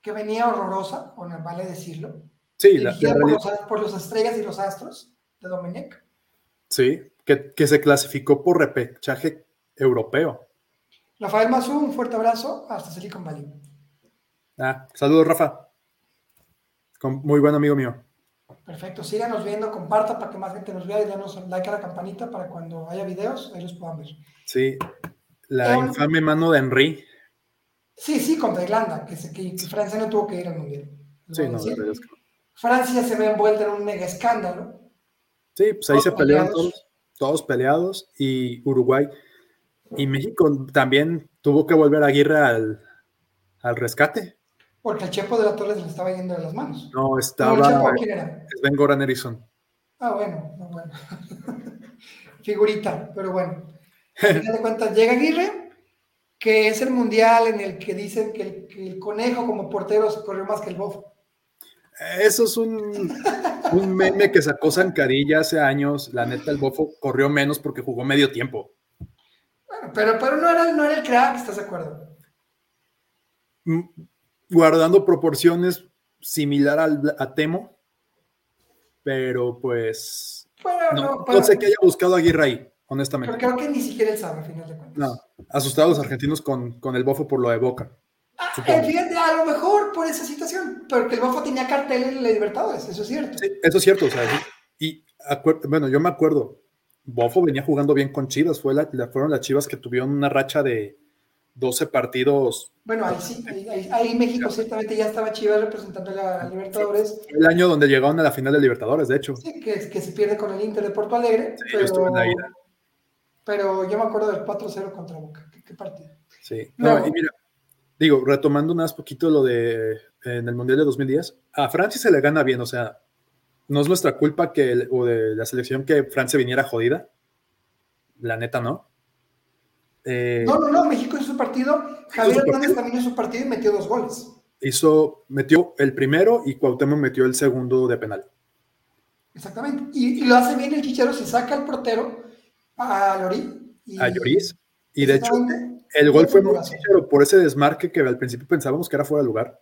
S1: que venía horrorosa, o no vale decirlo.
S2: Sí, la,
S1: por, los, por los estrellas y los astros de Domenech.
S2: Sí, que, que se clasificó por repechaje europeo.
S1: Rafael Mazú, un fuerte abrazo hasta Silicon Valley.
S2: Ah, saludos, Rafa muy buen amigo mío.
S1: Perfecto, síganos viendo, comparta para que más gente nos vea y denos like a la campanita para cuando haya videos, ahí los puedan ver.
S2: Sí, la infame mano de Henry.
S1: Sí, sí, contra Irlanda, que, que, Francia no tuvo que ir al Mundial.
S2: Sí, no,
S1: Francia se ve envuelta en un mega escándalo.
S2: Sí, pues ahí se pelearon todos, todos peleados y Uruguay. Y México también tuvo que volver a Aguirre al, al rescate.
S1: Porque el Chepo de la Torre se le estaba yendo de las manos.
S2: No, estaba. ¿Quién era? Es Goran Erickson.
S1: Ah, bueno, bueno. *laughs* Figurita, pero bueno. *laughs* Al final de cuentas, llega Aguirre, que es el mundial en el que dicen que el, conejo como portero corrió más que el bofo.
S2: Eso es un, un meme que sacó Zancarilla hace años. La neta, el bofo corrió menos porque jugó medio tiempo.
S1: Bueno, pero, pero no, era, no era el crack, ¿estás de acuerdo?
S2: Guardando proporciones similar al, a Temo, pero pues no, sé qué haya buscado Aguirre ahí, honestamente.
S1: Pero creo que ni siquiera él sabe, al final de cuentas.
S2: No, asustados los argentinos con, con el bofo por lo de Boca.
S1: Ah, eh, fíjate, a lo mejor por esa situación, porque el Bofo tenía cartel en la Libertadores, eso es cierto.
S2: Sí, eso es cierto, o sea, y bueno, yo me acuerdo, Bofo venía jugando bien con Chivas, fue la, fueron las Chivas que tuvieron una racha de 12 partidos.
S1: Bueno, ahí sí, ahí, México ciertamente ya estaba Chivas representando a la Libertadores.
S2: El año donde llegaron a la final de Libertadores, de hecho.
S1: Sí, que, que se pierde con el Inter de Porto Alegre. Sí, pero, yo estuve en la ida. Pero yo me acuerdo del 4-0 contra Boca. ¿Qué, partido?
S2: Sí. No, y mira, digo, retomando más poquito lo de en el Mundial de 2010, a Francia se le gana bien, o sea, no es nuestra culpa que, o de la selección que Francia viniera jodida. La neta, ¿no?
S1: Eh, no, no, no, partido. Javier Hernández también hizo su partido y metió dos goles.
S2: Hizo, metió el primero y Cuauhtémoc metió el segundo de penal.
S1: Exactamente. Y, lo hace bien el Chichero, se saca al portero a Lorí.
S2: a Lloris. Y de hecho, el gol fue muy Chichero por ese desmarque que al principio pensábamos que era fuera de lugar.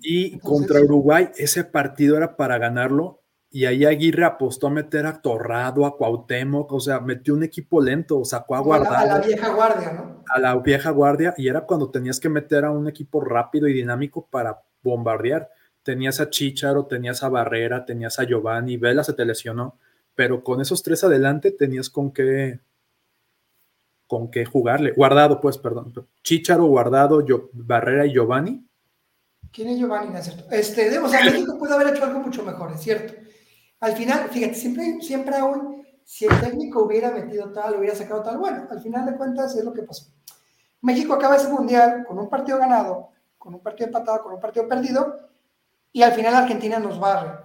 S2: Y contra Uruguay, ese partido era para ganarlo y ahí Aguirre apostó a meter a Torrado, a Cuauhtémoc, o sea, metió un equipo lento, sacó a Guardado.
S1: A la, vieja guardia, ¿no?
S2: A la vieja guardia, y era cuando tenías que meter a un equipo rápido y dinámico para bombardear. Tenías a Chicharo, tenías a Barrera, tenías a Giovanni, Vela se te lesionó, pero con esos tres adelante tenías con qué, con qué jugarle. Guardado, pues, perdón. Chicharo, Guardado, yo, Barrera y Giovanni.
S1: ¿Quién es Giovanni? No es cierto. Este, o sea, México puede haber hecho algo mucho mejor, es cierto. Al final, fíjate, siempre, siempre aún, si el técnico hubiera metido tal, hubiera sacado tal, bueno, al final de cuentas es lo que pasó. México acaba ese mundial con un partido ganado, con un partido empatado, con un partido perdido, y al final Argentina nos barre.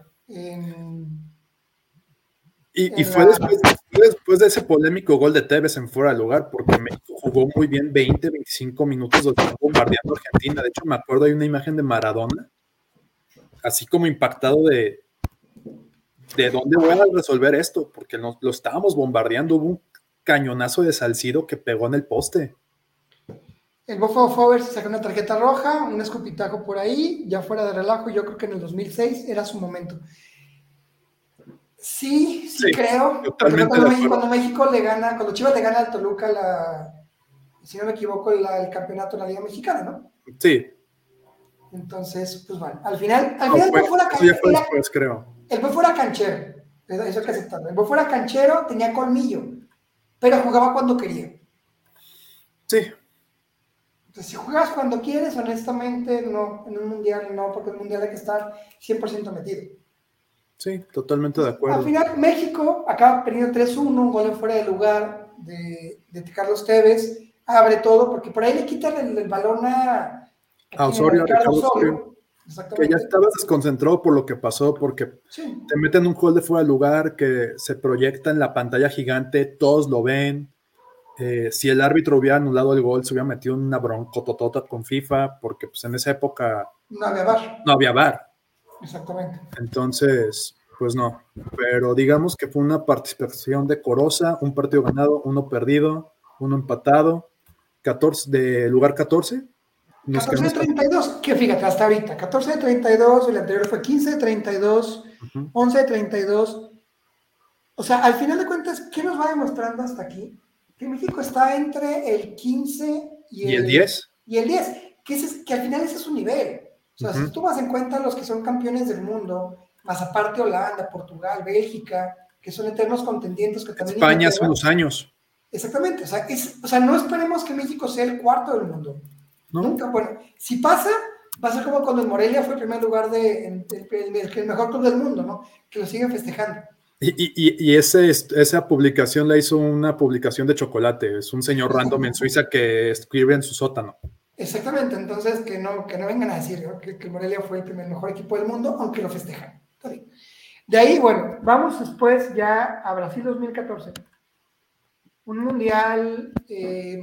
S2: y, fue, después, después, de ese polémico gol de Tevez en fuera de lugar, porque México jugó muy bien 20, 25 minutos bombardeando a Argentina. De hecho, me acuerdo hay una imagen de Maradona, así como impactado de, ¿de dónde voy a resolver esto? Porque lo estábamos bombardeando, hubo un cañonazo de Salcido que pegó en el poste.
S1: El Buffalo Fover se sacó una tarjeta roja, un escupitajo por ahí, ya fuera de relajo, yo creo que en el 2006 era su momento. Sí, sí, creo. Cuando México, cuando México, le gana, cuando Chivas le gana al Toluca, la, si no me equivoco, el campeonato de la Liga Mexicana, ¿no?
S2: Sí.
S1: Entonces, pues bueno, al final, al final el fuera creo. El Buffalo era canchero, eso hay que aceptarlo. El Buffalo era canchero, tenía colmillo, pero jugaba cuando quería.
S2: Sí,
S1: si juegas cuando quieres, honestamente, no, en un mundial no, porque en un mundial hay que estar 100% metido.
S2: Sí, totalmente de acuerdo.
S1: Al final, México acaba perdiendo 3-1, un gol fuera de lugar de, de, Carlos Tevez, abre todo, porque por ahí le quitan el, balón a,
S2: a Osorio, que ya estabas desconcentrado por lo que pasó, porque te meten un gol de fuera de lugar que se proyecta en la pantalla gigante, todos lo ven, eh, si el árbitro hubiera anulado el gol, se hubiera metido en una broncototota con FIFA, porque pues en esa época
S1: no había bar.
S2: No había bar.
S1: Exactamente.
S2: Entonces, pues no. Pero digamos que fue una participación decorosa, un partido ganado, uno perdido, uno empatado, 14 de lugar 14.
S1: 14 de 32, que fíjate, hasta ahorita, 14 de 32, el anterior fue 15 de 32, 11 de 32. O sea, al final de cuentas, ¿qué nos va demostrando hasta aquí? que México está entre el 15
S2: y el, 10.
S1: Y el 10, que, es, que al final ese es su nivel. O sea, si tú vas en cuenta los que son campeones del mundo, más aparte Holanda, Portugal, Bélgica, que son eternos contendientes que también...
S2: España hace unos años.
S1: Exactamente, o sea, o sea, no esperemos que México sea el cuarto del mundo. Nunca, bueno, si pasa, va a ser como cuando el Morelia fue el primer lugar de, el, el mejor club del mundo, ¿no? Que lo siguen festejando.
S2: Y, ese, esa publicación la hizo una publicación de chocolate. Es un señor random en Suiza que escribe en su sótano.
S1: Exactamente, entonces que no, que no vengan a decir que, que, Morelia fue el primer mejor equipo del mundo, aunque lo festejan. De ahí, bueno, vamos después ya a Brasil 2014. Un mundial. Eh,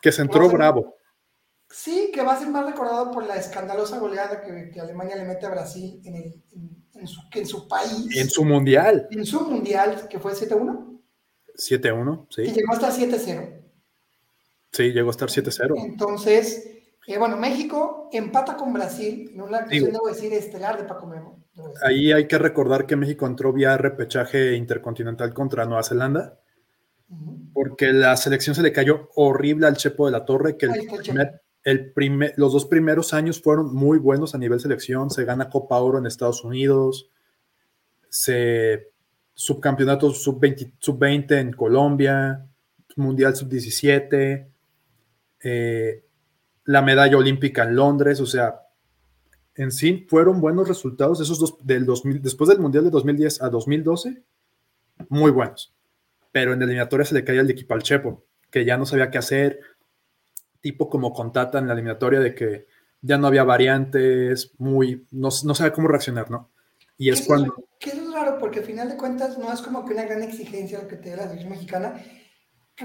S2: que se entró bravo.
S1: Sí, que va a ser más recordado por la escandalosa goleada que, Alemania le mete a Brasil en el, en su, país.
S2: En su mundial.
S1: En su mundial, que fue 7-1.
S2: 7-1, sí.
S1: Que llegó hasta 7-0.
S2: Sí, llegó a estar 7-0.
S1: Entonces, eh, bueno, México empata con Brasil en una acción, debo decir, estelar de Paco Memo.
S2: Ahí hay que recordar que México entró vía repechaje intercontinental contra Nueva Zelanda, porque la selección se le cayó horrible al Chepo de la Torre, que el primer, los dos primeros años fueron muy buenos a nivel selección. Se gana Copa Oro en Estados Unidos, se subcampeonato sub-20 sub en Colombia, Mundial sub-17, eh, la medalla olímpica en Londres. O sea, en sí fueron buenos resultados esos dos del 2000, después del Mundial de 2010 a 2012, muy buenos. Pero en eliminatoria se le caía el equipo al Chepo, que ya no sabía qué hacer tipo como con Tata en la eliminatoria de que ya no había variantes, muy, no, no sabe cómo reaccionar, ¿no? Y es cuando...
S1: que eso es raro, porque al final de cuentas no es como que una gran exigencia lo que te da la selección mexicana,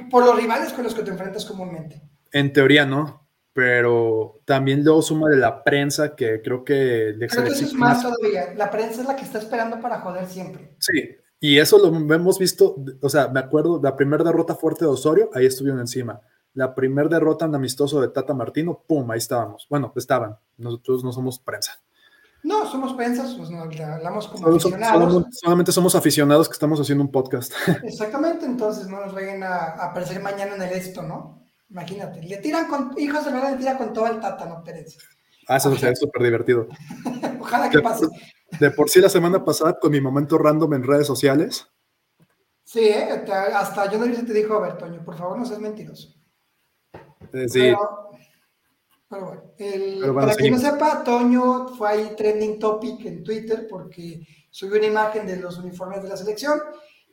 S1: por los rivales con los que te enfrentas comúnmente.
S2: En teoría no, pero también luego suma de la prensa que creo que...
S1: Creo que eso es más, todavía, la prensa es la que está esperando para joder siempre.
S2: Sí, y eso lo hemos visto, o sea, me acuerdo, la primera derrota fuerte de Osorio, ahí estuvieron encima la primer derrota en amistoso de Tata Martino, ¡pum! Ahí estábamos. Bueno, estaban. Nosotros no somos prensa.
S1: No, somos prensa, pues hablamos como aficionados.
S2: Solamente, somos aficionados que estamos haciendo un podcast. *laughs*
S1: Exactamente, entonces no nos vayan a, aparecer mañana en el esto, ¿no? Imagínate, le tiran con, hijos de verdad, le tiran con todo el Tata, no Pérez.
S2: Ah, eso sería súper divertido. *laughs*
S1: Ojalá que pase.
S2: De por sí la semana pasada con mi momento random en redes sociales,
S1: Sí, ¿eh? Hasta John Davis te dijo, a ver, Toño, por favor no seas mentiroso.
S2: Eh, sí,
S1: Pero, pero bueno, el-
S2: Pero bueno,
S1: para quien no
S2: seguimos.
S1: sepa, Toño fue ahí trending topic en Twitter porque subió una imagen de los uniformes de la selección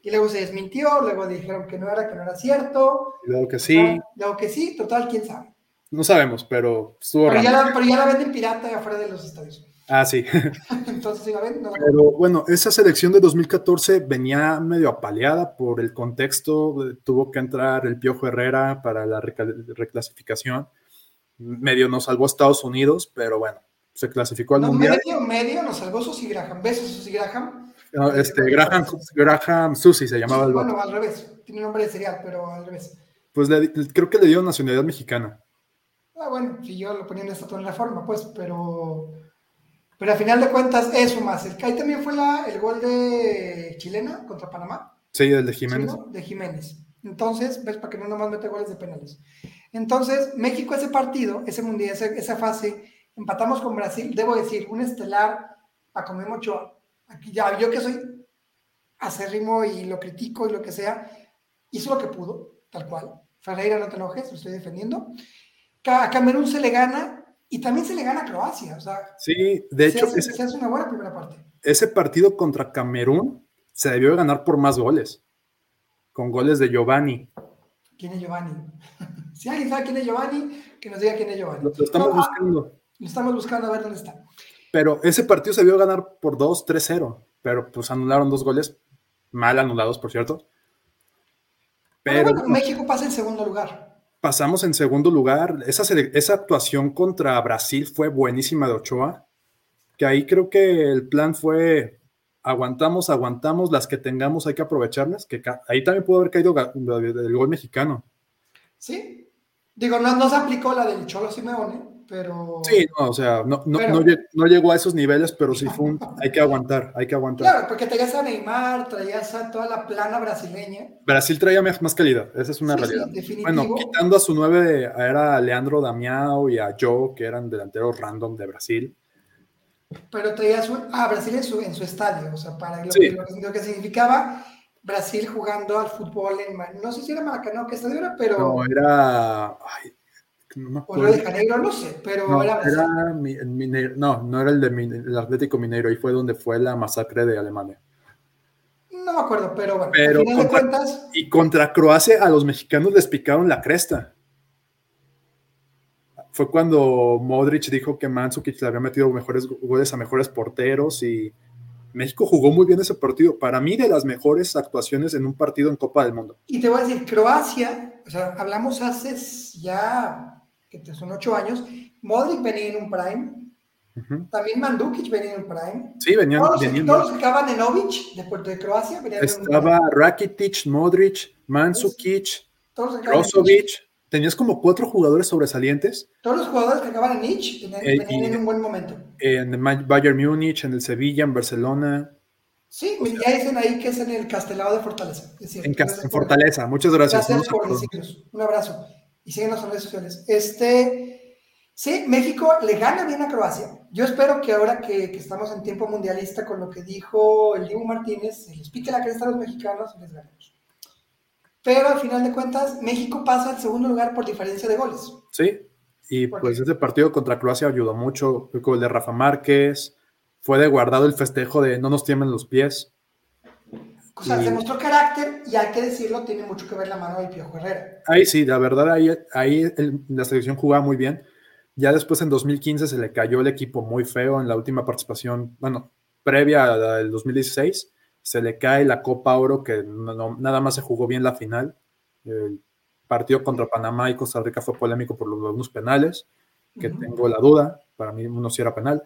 S1: y luego se desmintió, luego dijeron que no era, que no era cierto,
S2: y luego que sí,
S1: luego que sí, total, quién sabe.
S2: no sabemos, pero estuvo
S1: Pero ya,
S2: raro.
S1: la, pero ya la venden pirata afuera de los estadios.
S2: Ah, sí. *laughs*
S1: Entonces, si la ven, no
S2: Pero bueno, esa selección de 2014 venía medio apaleada por el contexto. eh, Tuvo que entrar el Piojo Herrera para la reclasificación. Medio nos salvó Estados Unidos, pero bueno, se clasificó al
S1: No,
S2: Mundial.
S1: medio, medio nos salvó Susy Graham. Besos, Susy Graham.
S2: No, este, Graham, Graham Susi se llamaba el vato.
S1: Bueno, al revés. Tiene nombre de cereal, pero al revés.
S2: Pues le- creo que le dio nacionalidad mexicana.
S1: Ah, bueno, si yo lo ponía en esta la forma, pues, pero. Pero a final de cuentas, eso más. El ahí también fue la, el gol de chilena contra Panamá.
S2: Sí, el de Jiménez.
S1: De Jiménez. Entonces, ves, para que no nomás mete goles de penales. Entonces, México, ese partido, ese mundial, esa, esa fase, empatamos con Brasil. Debo decir, un estelar a comer. Aquí ya, yo que soy acérrimo y lo critico y lo que sea, hizo lo que pudo, tal cual. Ferreira, no te enojes, lo estoy defendiendo. A Camerún se le gana y también se le gana a Croacia. O sea,
S2: Sí, de
S1: se,
S2: hecho,
S1: hace,
S2: ese,
S1: se hace una buena primera parte.
S2: ese partido contra Camerún se debió de ganar por más goles. Con goles de Giovanni.
S1: ¿Quién es Giovanni? *laughs* si alguien sabe quién es Giovanni, que nos diga quién es Giovanni.
S2: Lo, lo estamos
S1: No, ah,
S2: buscando.
S1: lo estamos buscando a ver dónde está.
S2: Pero ese partido se vio ganar por 2, 3-0. Pero pues anularon dos goles, mal anulados, por cierto.
S1: Pero bueno, México pasa en segundo lugar.
S2: Pasamos en segundo lugar. Esa, esa actuación contra Brasil fue buenísima de Ochoa. Que ahí creo que el plan fue aguantamos, aguantamos, las que tengamos hay que aprovecharlas. Que ahí también pudo haber caído el gol mexicano.
S1: ¿Sí? Digo, no, no se aplicó la del Cholo Simeone, pero.
S2: Sí, no, o sea, no, no,
S1: Pero-
S2: no no llegó a esos niveles, pero sí fue un, hay que aguantar, hay que aguantar.
S1: Claro, porque traías a Neymar, traías a toda la plana brasileña.
S2: Brasil traía más más calidad, esa es una
S1: Sí, sí,
S2: realidad.
S1: definitivo.
S2: Bueno, quitando a su nueve, era a Leandro Damiao y a Joe, que eran delanteros random de Brasil.
S1: Pero traías a Brasil en su, en su estadio, o sea, para lo,
S2: Sí.
S1: lo que- lo que significaba Brasil jugando al fútbol en, no sé si era Maracaná o qué estadio era, pero,
S2: No, era. Ay, no
S1: o Río de. Janeiro, no sé, pero
S2: No,
S1: era Brasil.
S2: era Mi- el Mineiro- no, no era el de el Atlético Mineiro, ahí fue donde fue la masacre de Alemania.
S1: No me acuerdo, pero bueno,
S2: Pero
S1: al final de cuentas,
S2: Y contra Croacia a los mexicanos les picaron la cresta. Fue cuando Modric dijo que Mandzukic le había metido mejores goles a mejores porteros y México jugó muy bien ese partido. Para mí, de las mejores actuaciones en un partido en Copa del Mundo.
S1: y te voy a decir, Croacia, o sea, hablamos hace ya, que son ocho años, Modric venía en un prime, también Mandukic venía en un prime,
S2: Sí, venían,
S1: todos,
S2: venían
S1: todos los que acaban en Novich, de Puerto de Croacia, venían en un
S2: Estaba. Rakitic, Modric,
S1: Nich.
S2: Brozovic. Tenías como cuatro jugadores sobresalientes
S1: Todos los jugadores que acaban en Nich
S2: Eh,
S1: venían
S2: y-
S1: en un buen momento.
S2: en el Bayern Múnich, en el Sevilla, en Barcelona,
S1: Sí, ya dicen ahí que es en el Castelao de Fortaleza. Es
S2: en, Fortaleza. Muchas gracias.
S1: Por decirnos. Un abrazo. Y síguenos en redes sociales. Este, sí, México le gana bien a Croacia. Yo espero que ahora que, que estamos en tiempo mundialista con lo que dijo el Dibu Martínez, se les pique la cresta a los mexicanos y les ganemos. Pero al final de cuentas, México pasa al segundo lugar por diferencia de goles.
S2: Sí, y
S1: ¿Por
S2: pues ese partido contra Croacia ayudó mucho. Fue con el de Rafa Márquez, fue de guardado el festejo de no nos tiemblen los pies.
S1: O sea,
S2: Y-
S1: se mostró carácter y hay que decirlo, tiene mucho que ver la mano del Piojo Herrera.
S2: Ahí sí, la verdad, ahí, ahí el- la selección jugaba muy bien. Ya después en 2015 se le cayó el equipo muy feo en la última participación, bueno, previa a la del 2016, se le cae la Copa Oro, que no- no- nada más se jugó bien la final. El partido contra Panamá y Costa Rica fue polémico por los, unos penales, que tengo la duda, para mí uno sí era penal,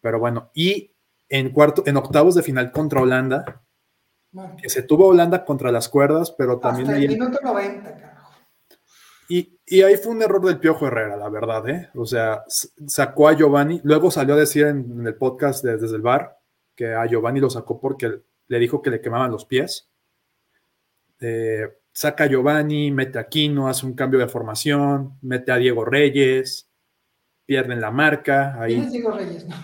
S2: pero bueno, y en, cuarto, en octavos de final contra Holanda, Que se tuvo Holanda contra las cuerdas, pero también
S1: hasta el minuto 90, carajo.
S2: y, y ahí fue un error del Piojo Herrera, la verdad, ¿eh? O sea, sacó a Giovanni, luego salió a decir en, en el podcast de- desde el bar que a Giovanni lo sacó porque le dijo que le quemaban los pies. Eh, saca a Giovanni, mete a Aquino, hace un cambio de formación, mete a Diego Reyes, pierden la marca,
S1: ¿Quién
S2: ahí
S1: es Diego Reyes? *laughs*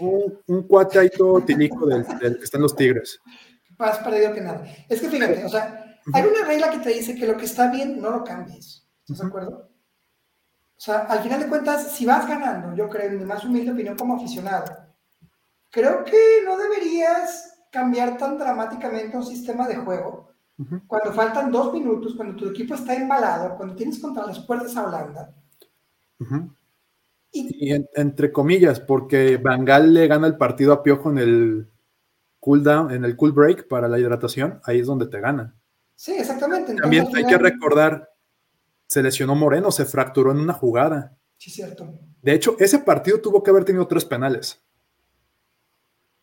S1: No.
S2: un, un cuate ahí todo tilico del, del que está en los Tigres.
S1: Más perdido que nada. Es que fíjate, o sea, *laughs* hay una regla que te dice que lo que está bien no lo cambies. ¿Estás de acuerdo? O sea, al final de cuentas, si vas ganando, yo creo, en mi más humilde opinión como aficionado, creo que no deberías cambiar tan dramáticamente un sistema de juego cuando faltan dos minutos, cuando tu equipo está embalado, cuando tienes contra las puertas a Holanda.
S2: Y, entre comillas, porque Bangal le gana el partido a Piojo en el cool down, en el cool break para la hidratación, ahí es donde te gana.
S1: Sí, exactamente.
S2: También hay que recordar, se lesionó Moreno, se fracturó en una jugada.
S1: Sí, cierto.
S2: De hecho, ese partido tuvo que haber tenido tres penales.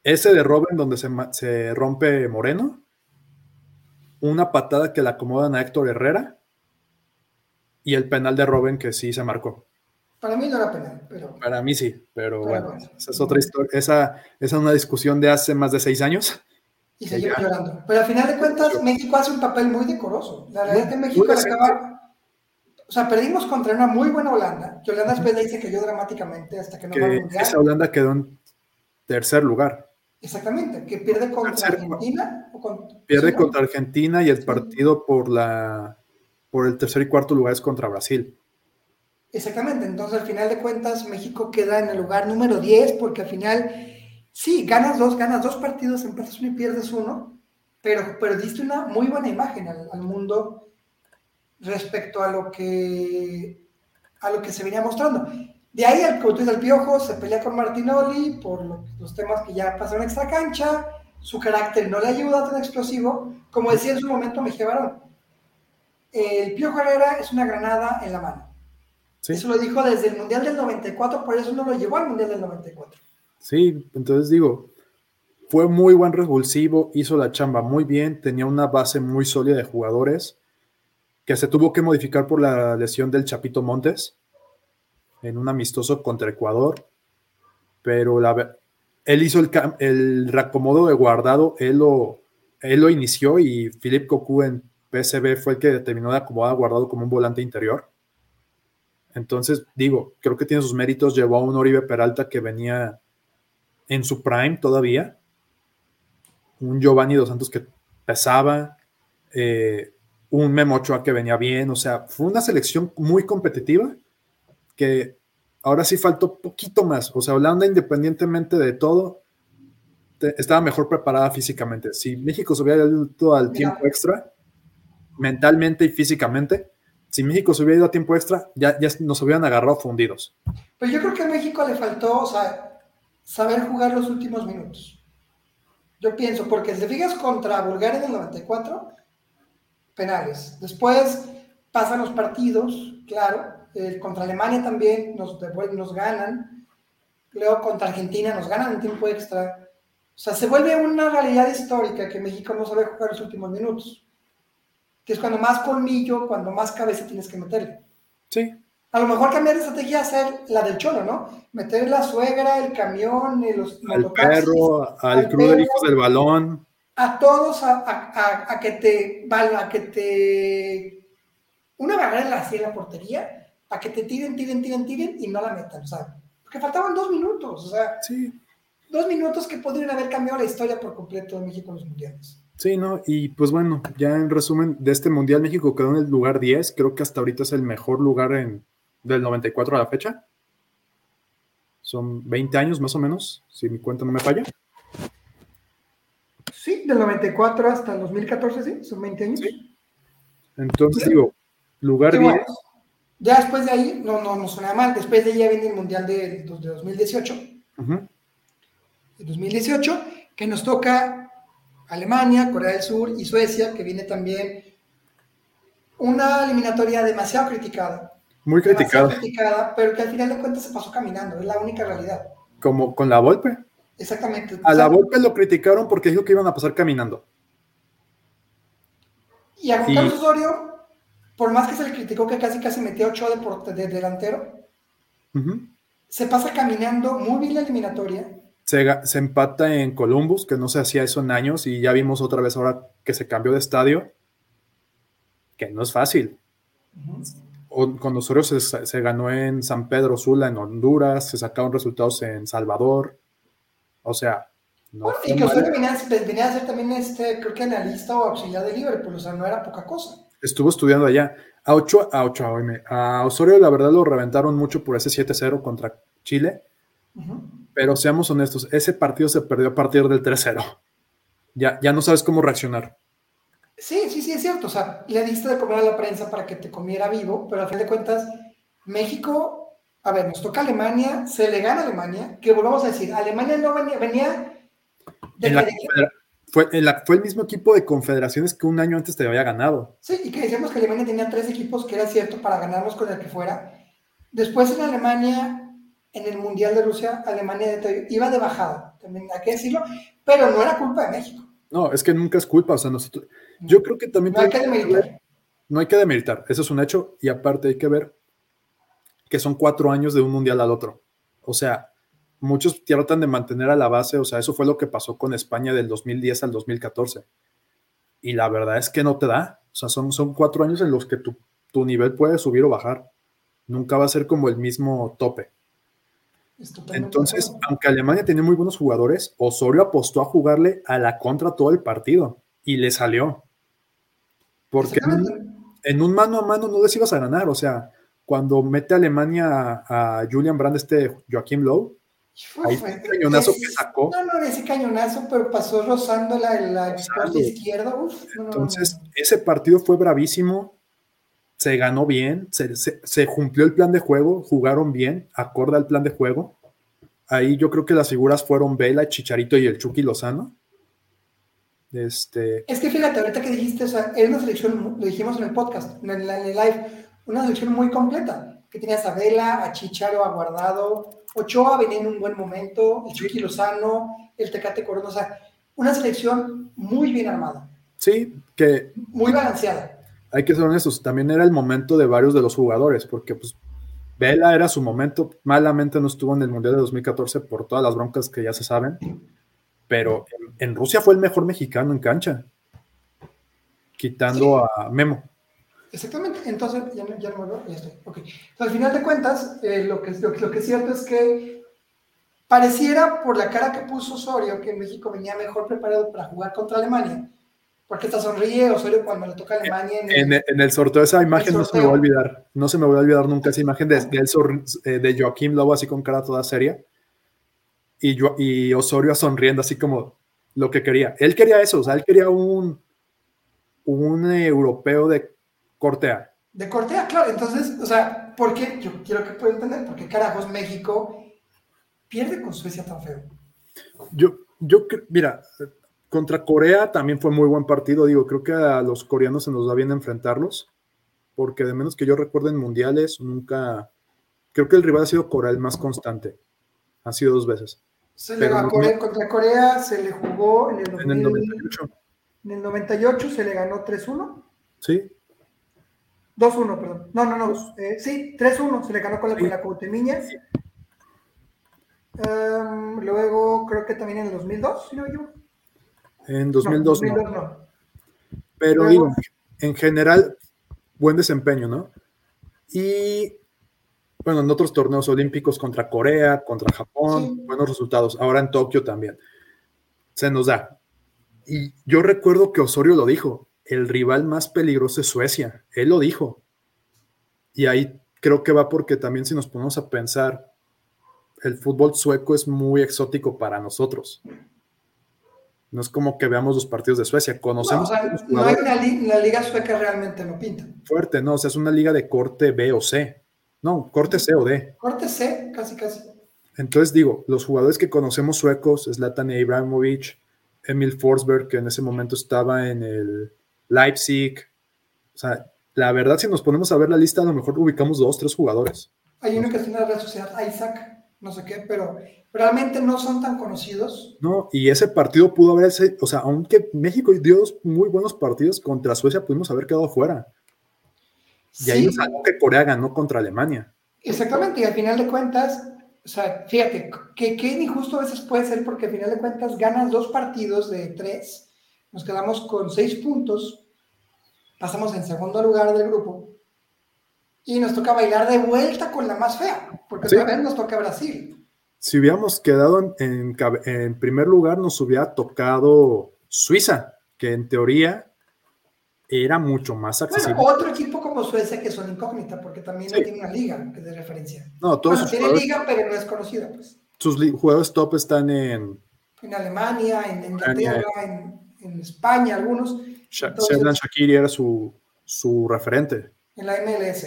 S2: Ese de Robin donde se, se rompe Moreno, una patada que le acomodan a Héctor Herrera y el penal de Robin que sí se marcó.
S1: Para mí no era penal, pero...
S2: Para mí sí, pero, bueno, esa es otra historia. Esa, esa, es una discusión de hace más de seis años.
S1: Y *laughs* seguimos llorando. Pero al final de cuentas, México hace un papel muy decoroso. La realidad es que México acaba... O sea, perdimos contra una muy buena Holanda, que Holanda después de ahí se cayó dramáticamente hasta que no
S2: va mundial. Esa Holanda quedó en tercer lugar.
S1: Exactamente, que pierde contra Argentina.
S2: pierde contra Argentina y el partido por, la, por el tercer y cuarto lugar es contra Brasil.
S1: Exactamente, entonces al final de cuentas México queda en el lugar número 10 porque al final, sí, ganas dos, ganas dos partidos, empatas uno y pierdes uno, pero, pero diste una muy buena imagen al, mundo respecto a lo que a lo que se venía mostrando. De ahí el coach del Piojo se pelea con Martinoli por los temas que ya pasaron extra cancha, su carácter no le ayuda tan explosivo, como decía en su momento Mejía Barón. El Piojo Herrera es una granada en la mano eso lo dijo desde el Mundial del 94, por eso no lo llevó al Mundial del 94.
S2: Sí, entonces digo, fue muy buen revulsivo, hizo la chamba muy bien, tenía una base muy sólida de jugadores que se tuvo que modificar por la lesión del Chapito Montes en un amistoso contra Ecuador, pero la, él hizo el, el reacomodo de guardado, él lo, él lo inició y Philip Cocu en PSB fue el que determinó de acomodar guardado como un volante interior. Entonces, digo, creo que tiene sus méritos. Llevó a un Oribe Peralta que venía en su prime todavía. Un Giovanni Dos Santos que pesaba. Eh, un Memo Ochoa que venía bien. O sea, fue una selección muy competitiva que ahora sí faltó poquito más. O sea, Holanda, independientemente de todo, estaba mejor preparada físicamente. Si México se hubiera ido al tiempo extra, mentalmente y físicamente, si México se hubiera ido a tiempo extra, ya, nos hubieran agarrado fundidos.
S1: Pues yo creo que a México le faltó, saber jugar los últimos minutos. Yo pienso, porque si te fijas contra Bulgaria en el 94, penales. Después pasan los partidos, claro. contra Alemania también nos, nos ganan. Luego contra Argentina nos ganan en tiempo extra. O sea, se vuelve una realidad histórica que México no sabe jugar los últimos minutos que es cuando más colmillo, cuando más cabeza tienes que meterle.
S2: Sí.
S1: A lo mejor cambiar de estrategia hacer la del cholo, ¿no? Meter la suegra, el camión, los
S2: al perro, al, de hijos del balón.
S1: A todos a, que te a que te una barrera la, en la portería, a que te tiren, tiren, tiren, tiren y no la metan, sea, porque faltaban dos minutos, o sea,
S2: sí.
S1: dos minutos que podrían haber cambiado la historia por completo de México en los mundiales.
S2: Sí, ¿no? Y pues bueno, ya en resumen, de este Mundial México quedó en el lugar 10, creo que hasta ahorita es el mejor lugar en, del 94 a la fecha. Son 20 años más o menos, si mi cuenta no me falla.
S1: Sí, del 94 hasta el 2014, sí, son 20 años. Sí.
S2: Entonces digo, lugar 10.
S1: ya después de ahí, no, no, no suena mal, después de ahí ya viene el Mundial de, de 2018. Uh 2018, que nos toca Alemania, Corea del Sur y Suecia, que viene también una eliminatoria demasiado criticada.
S2: Muy criticada.
S1: criticada, pero que al final de cuentas se pasó caminando, es la única realidad.
S2: Como con la Volpe.
S1: Exactamente.
S2: A la Volpe lo criticaron porque dijo que iban a pasar caminando.
S1: Y a Juan Carlos Osorio, por más que se le criticó que casi casi metió ocho de, de delantero, se pasa caminando muy bien la eliminatoria
S2: se, empata en Columbus, que no se hacía eso en años, y ya vimos otra vez ahora que se cambió de estadio, que no es fácil. con Osorio se, se, ganó en San Pedro Sula, en Honduras, se sacaron resultados en Salvador. O sea, No
S1: Bueno, y que. Osorio venía, venía a ser también, este, creo que analista o auxiliar de Liverpool, o sea, no era poca cosa.
S2: Estuvo estudiando allá. A Ochoa, a Ochoa, a Osorio la verdad lo reventaron mucho por ese 7-0 contra Chile,
S1: Ujú.
S2: Pero seamos honestos, ese partido se perdió a partir del 3-0. Ya, ya no sabes cómo reaccionar.
S1: Sí, sí, sí, es cierto. O sea, le diste de comer a la prensa para que te comiera vivo, pero al fin de cuentas, México, a ver, nos toca Alemania, se le gana a Alemania, que volvamos a decir, Alemania no venía, venía de
S2: En la fue, en la- fue el mismo equipo de confederaciones que un año antes te había ganado.
S1: Sí, y que decíamos que Alemania tenía tres equipos, que era cierto, para ganarnos con el que fuera. Después en Alemania, en el Mundial de Rusia, Alemania iba de bajada, también hay que decirlo, pero no era culpa de México.
S2: No, es que nunca es culpa. O sea, nosotros, yo creo que también
S1: No hay que demeritar.
S2: no hay que demeritar, eso es un hecho, y aparte hay que ver que son cuatro años de un mundial al otro. O sea, muchos tratan de mantener a la base, o sea, eso fue lo que pasó con España del 2010 al 2014. Y la verdad es que no te da. O sea, son, son cuatro años en los que tu, tu nivel puede subir o bajar. Nunca va a ser como el mismo tope. Entonces, aunque Alemania tenía muy buenos jugadores, Osorio apostó a jugarle a la contra todo el partido y le salió. Porque en un, mano a mano no les ibas a ganar. O sea, cuando mete a Alemania a, Julian Brand, este Joaquim Lowe, ahí fue el cañonazo que sacó.
S1: No, no, ese cañonazo, pero pasó rozando la, la parte izquierda. Uf, no, no, no,
S2: Entonces,
S1: no.
S2: ese partido fue bravísimo. Se ganó bien, se, se- se cumplió el plan de juego, jugaron bien, acorde al plan de juego. Ahí yo creo que las figuras fueron Vela, Chicharito y el Chucky Lozano. Este,
S1: Es que fíjate, ahorita que dijiste, o sea, es una selección, lo dijimos en el podcast, en el, en el live, una selección muy completa, que tenías a Vela, a Chicharo, a Guardado, Ochoa venía en un buen momento, el Chucky Lozano, el Tecate Corona, o sea, una selección muy bien armada,
S2: sí, que
S1: muy balanceada.
S2: Hay que ser honestos, también era el momento de varios de los jugadores, porque pues Vela era su momento, malamente no estuvo en el Mundial de 2014 por todas las broncas que ya se saben, pero en, en Rusia fue el mejor mexicano en cancha, quitando a Memo.
S1: Exactamente, entonces, ya, no- ya no me veo, ya estoy, ok. Entonces, al final de cuentas, eh, lo, que, lo, lo que es cierto es que pareciera por la cara que puso Osorio que México venía mejor preparado para jugar contra Alemania, porque hasta sonríe Osorio cuando le toca a Alemania en el-
S2: En, el- en el sorteo, esa imagen no se me va a olvidar, no se me va a olvidar nunca esa imagen de, eh, de Joaquín Lobo así con cara toda seria y, yo, y Osorio sonriendo así como lo que quería. Él quería eso, o sea, él quería un, un europeo de corte A.
S1: de Cortea, claro. Entonces, o sea, ¿por qué? Yo quiero que pueda entender por qué carajos México pierde con Suecia tan feo.
S2: Yo, yo, mira, contra Corea también fue muy buen partido, digo, creo que a los coreanos se nos va bien enfrentarlos, porque de menos que yo recuerde en mundiales, nunca, creo que el rival ha sido Corea el más constante, ha sido dos veces,
S1: Se le ganó Corea- contra Corea se le jugó en el,
S2: en el
S1: 2000
S2: 98,
S1: en el 98, se le ganó 3-1.
S2: ¿sí?
S1: 2-1, perdón. No, no, no. eh, sí, 3-1 se le ganó con la,
S2: Sí.
S1: la Cuauhtemiña. Em, luego creo que también en el 2002, si no equivoco.
S2: En 2002 no,
S1: 2002 no.
S2: pero digo, en general, buen desempeño, ¿no? Y bueno, en otros torneos olímpicos contra Corea, contra Japón,
S1: Sí.
S2: buenos resultados. Ahora en Tokio también. Se nos da. Y yo recuerdo que Osorio lo dijo, el rival más peligroso es Suecia. Él lo dijo. Y ahí creo que va porque también si nos ponemos a pensar, el fútbol sueco es muy exótico para nosotros. No es como que veamos los partidos de Suecia.
S1: No,
S2: Conocemos
S1: o sea,
S2: a los
S1: no hay una li- la liga sueca realmente no pinta.
S2: fuerte, ¿no? O sea, es una liga de corte B o C. No, corte C o D.
S1: Corte C, casi casi.
S2: Entonces digo, los jugadores que conocemos suecos, Zlatan Ibrahimovic, Emil Forsberg, que en ese momento estaba en el Leipzig. O sea, la verdad, si nos ponemos a ver la lista, a lo mejor ubicamos dos, tres jugadores.
S1: Hay uno que está en la red social, Isaac, no sé qué, pero realmente no son tan conocidos.
S2: No, y ese partido pudo haberse, o sea, aunque México dio dos muy buenos partidos contra Suecia, pudimos haber quedado fuera. Y ahí
S1: Sí,
S2: nos salió que Corea ganó contra Alemania.
S1: exactamente, y al final de cuentas, o sea, fíjate, que, que injusto a veces puede ser porque al final de cuentas ganas dos partidos de tres, nos quedamos con seis puntos, pasamos en segundo lugar del grupo y nos toca bailar de vuelta con la más fea, porque
S2: Sí.
S1: otra vez nos toca Brasil.
S2: si hubiéramos quedado en, en, primer lugar, nos hubiera tocado Suiza, que en teoría era mucho más accesible.
S1: Bueno, otro equipo como Suecia que son incógnita, porque también tiene una liga que de referencia.
S2: No, todos
S1: tiene liga, pero no es conocida, pues.
S2: Sus jugadores top están en...
S1: En Alemania, en Inglaterra, en, en, España, algunos.
S2: Serdan Shakiri era su, su referente.
S1: En la MLS.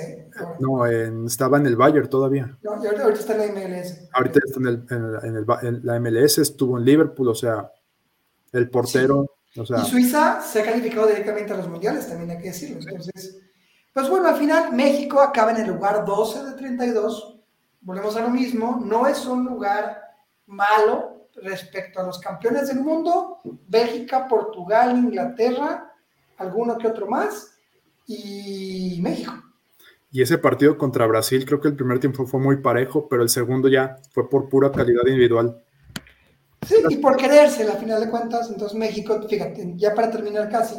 S2: No, estaba en el Bayern todavía.
S1: No, ahorita, está en la MLS.
S2: Ahorita está en, el, en, la MLS, estuvo en Liverpool, o sea, el portero. O sea,
S1: y Suiza se ha calificado directamente a los mundiales, también hay que decirlo. Entonces, pues bueno, al final México acaba en el lugar 12 de 32. Volvemos a lo mismo, no es un lugar malo respecto a los campeones del mundo, Bélgica, Portugal, Inglaterra, alguno que otro más y México.
S2: Y ese partido contra Brasil, creo que el primer tiempo fue muy parejo, pero el segundo ya fue por pura calidad individual.
S1: Sí, y por quererse, a final de cuentas. Entonces, México, fíjate, ya para terminar casi,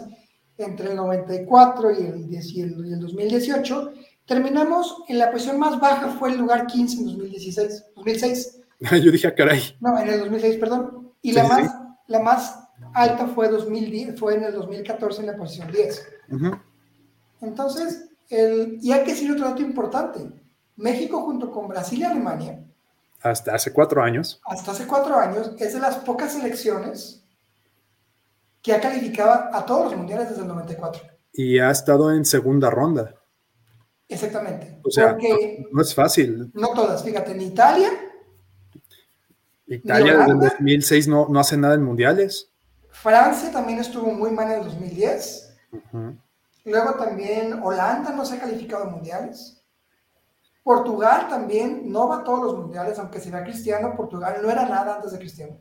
S1: entre el 94 y el, y el 2018, terminamos en la posición más baja, fue el lugar 15 en 2016, 2006. *laughs*
S2: Yo dije, ah, caray.
S1: No, en el 2006, perdón. Y la, más, la más alta fue, 2010, fue en el 2014 en la posición 10. Uh entonces, el, y hay que decir otro dato importante. México junto con Brasil y Alemania.
S2: Hasta hace cuatro años.
S1: Hasta hace cuatro años es de las pocas selecciones que ha calificado a todos los mundiales desde el 94.
S2: Y ha estado en segunda ronda.
S1: Exactamente.
S2: O sea, no, es fácil.
S1: No todas, fíjate, en Italia.
S2: Italia desde el 2006 no, no hace nada en mundiales.
S1: Francia también estuvo muy mal en el 2010. Luego también Holanda no se ha calificado a mundiales. Portugal también no va a todos los mundiales, aunque sea cristiano, Portugal no era nada antes de cristiano.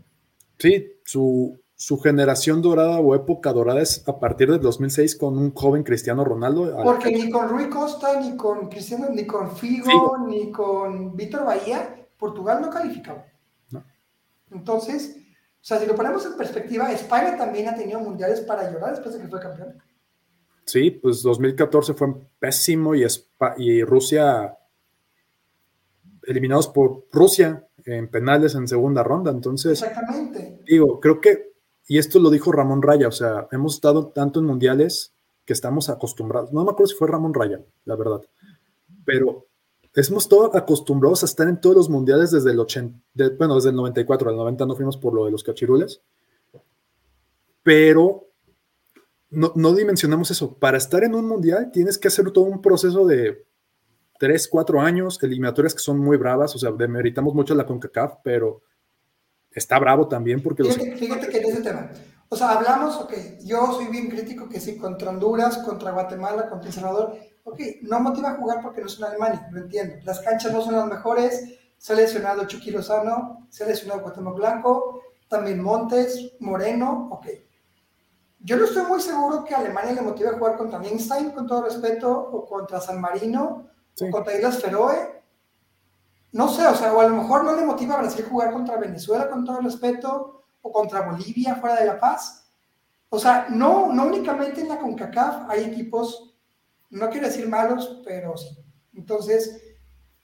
S2: Sí, su, generación dorada o época dorada es a partir del 2006 con un joven Cristiano Ronaldo.
S1: Porque ni con Rui Costa, ni con Cristiano, ni con Figo, ni con Víctor Bahía, Portugal no calificaba. Entonces, o sea, si lo ponemos en perspectiva, España también ha tenido mundiales para llorar después de que fue campeón.
S2: Sí, pues 2014 fue pésimo y, y Rusia eliminados por Rusia en penales en segunda ronda. Entonces,
S1: Exactamente.
S2: digo, creo que, y esto lo dijo Ramón Raya, o sea, hemos estado tanto en mundiales que estamos acostumbrados. No me acuerdo si fue Ramón Raya, la verdad, pero hemos todos acostumbrados a estar en todos los mundiales desde el 80, bueno, desde el 94, el 90 no fuimos por lo de los cachirules, pero no, dimensionamos eso. Para estar en un mundial tienes que hacer todo un proceso de 3, 4 años, eliminatorias que son muy bravas, o sea, demeritamos mucho la CONCACAF, pero está bravo también porque...
S1: Fíjate, que en ese tema, o sea, hablamos, ok, yo soy bien crítico que sí, contra Honduras, contra Guatemala, contra El Salvador, ok, no motiva a jugar porque no es un Alemania, lo entiendo, las canchas no son las mejores, se ha lesionado Chucky Lozano, se ha lesionado Guatemala Blanco, también Montes, Moreno, ok, yo no estoy muy seguro que Alemania le motive a jugar contra Liechtenstein, con todo respeto, o contra San Marino, o contra Islas Feroe. No sé, o sea, o a lo mejor no le motiva a Brasil jugar contra Venezuela, con todo respeto, o contra Bolivia, fuera de La Paz. O sea, no, no únicamente en la CONCACAF hay equipos, no quiero decir malos, pero sí. Entonces,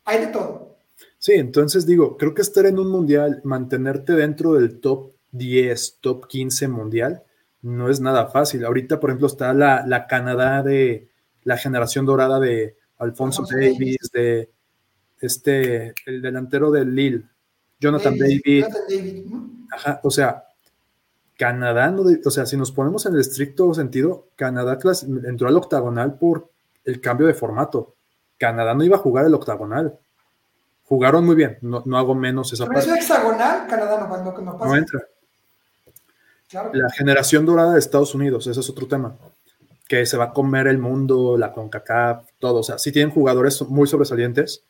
S1: hay de todo.
S2: Sí, entonces digo, creo que estar en un mundial, mantenerte dentro del top 10, top 15 mundial, no es nada fácil. Ahorita, por ejemplo, está la, Canadá de la generación dorada de Alfonso, Davis, de este, el delantero del Lille, Jonathan David. Ajá, o sea, Canadá, no o sea, si nos ponemos en el estricto sentido, Canadá entró al octagonal por el cambio de formato. Canadá no iba a jugar el octagonal. Jugaron muy bien, no, hago menos esa
S1: Pero parte. hexagonal, Canadá no, no,
S2: no entra. La generación dorada de Estados Unidos, ese es otro tema. Que se va a comer el mundo, la CONCACAF, todo. O sea, sí tienen jugadores muy sobresalientes,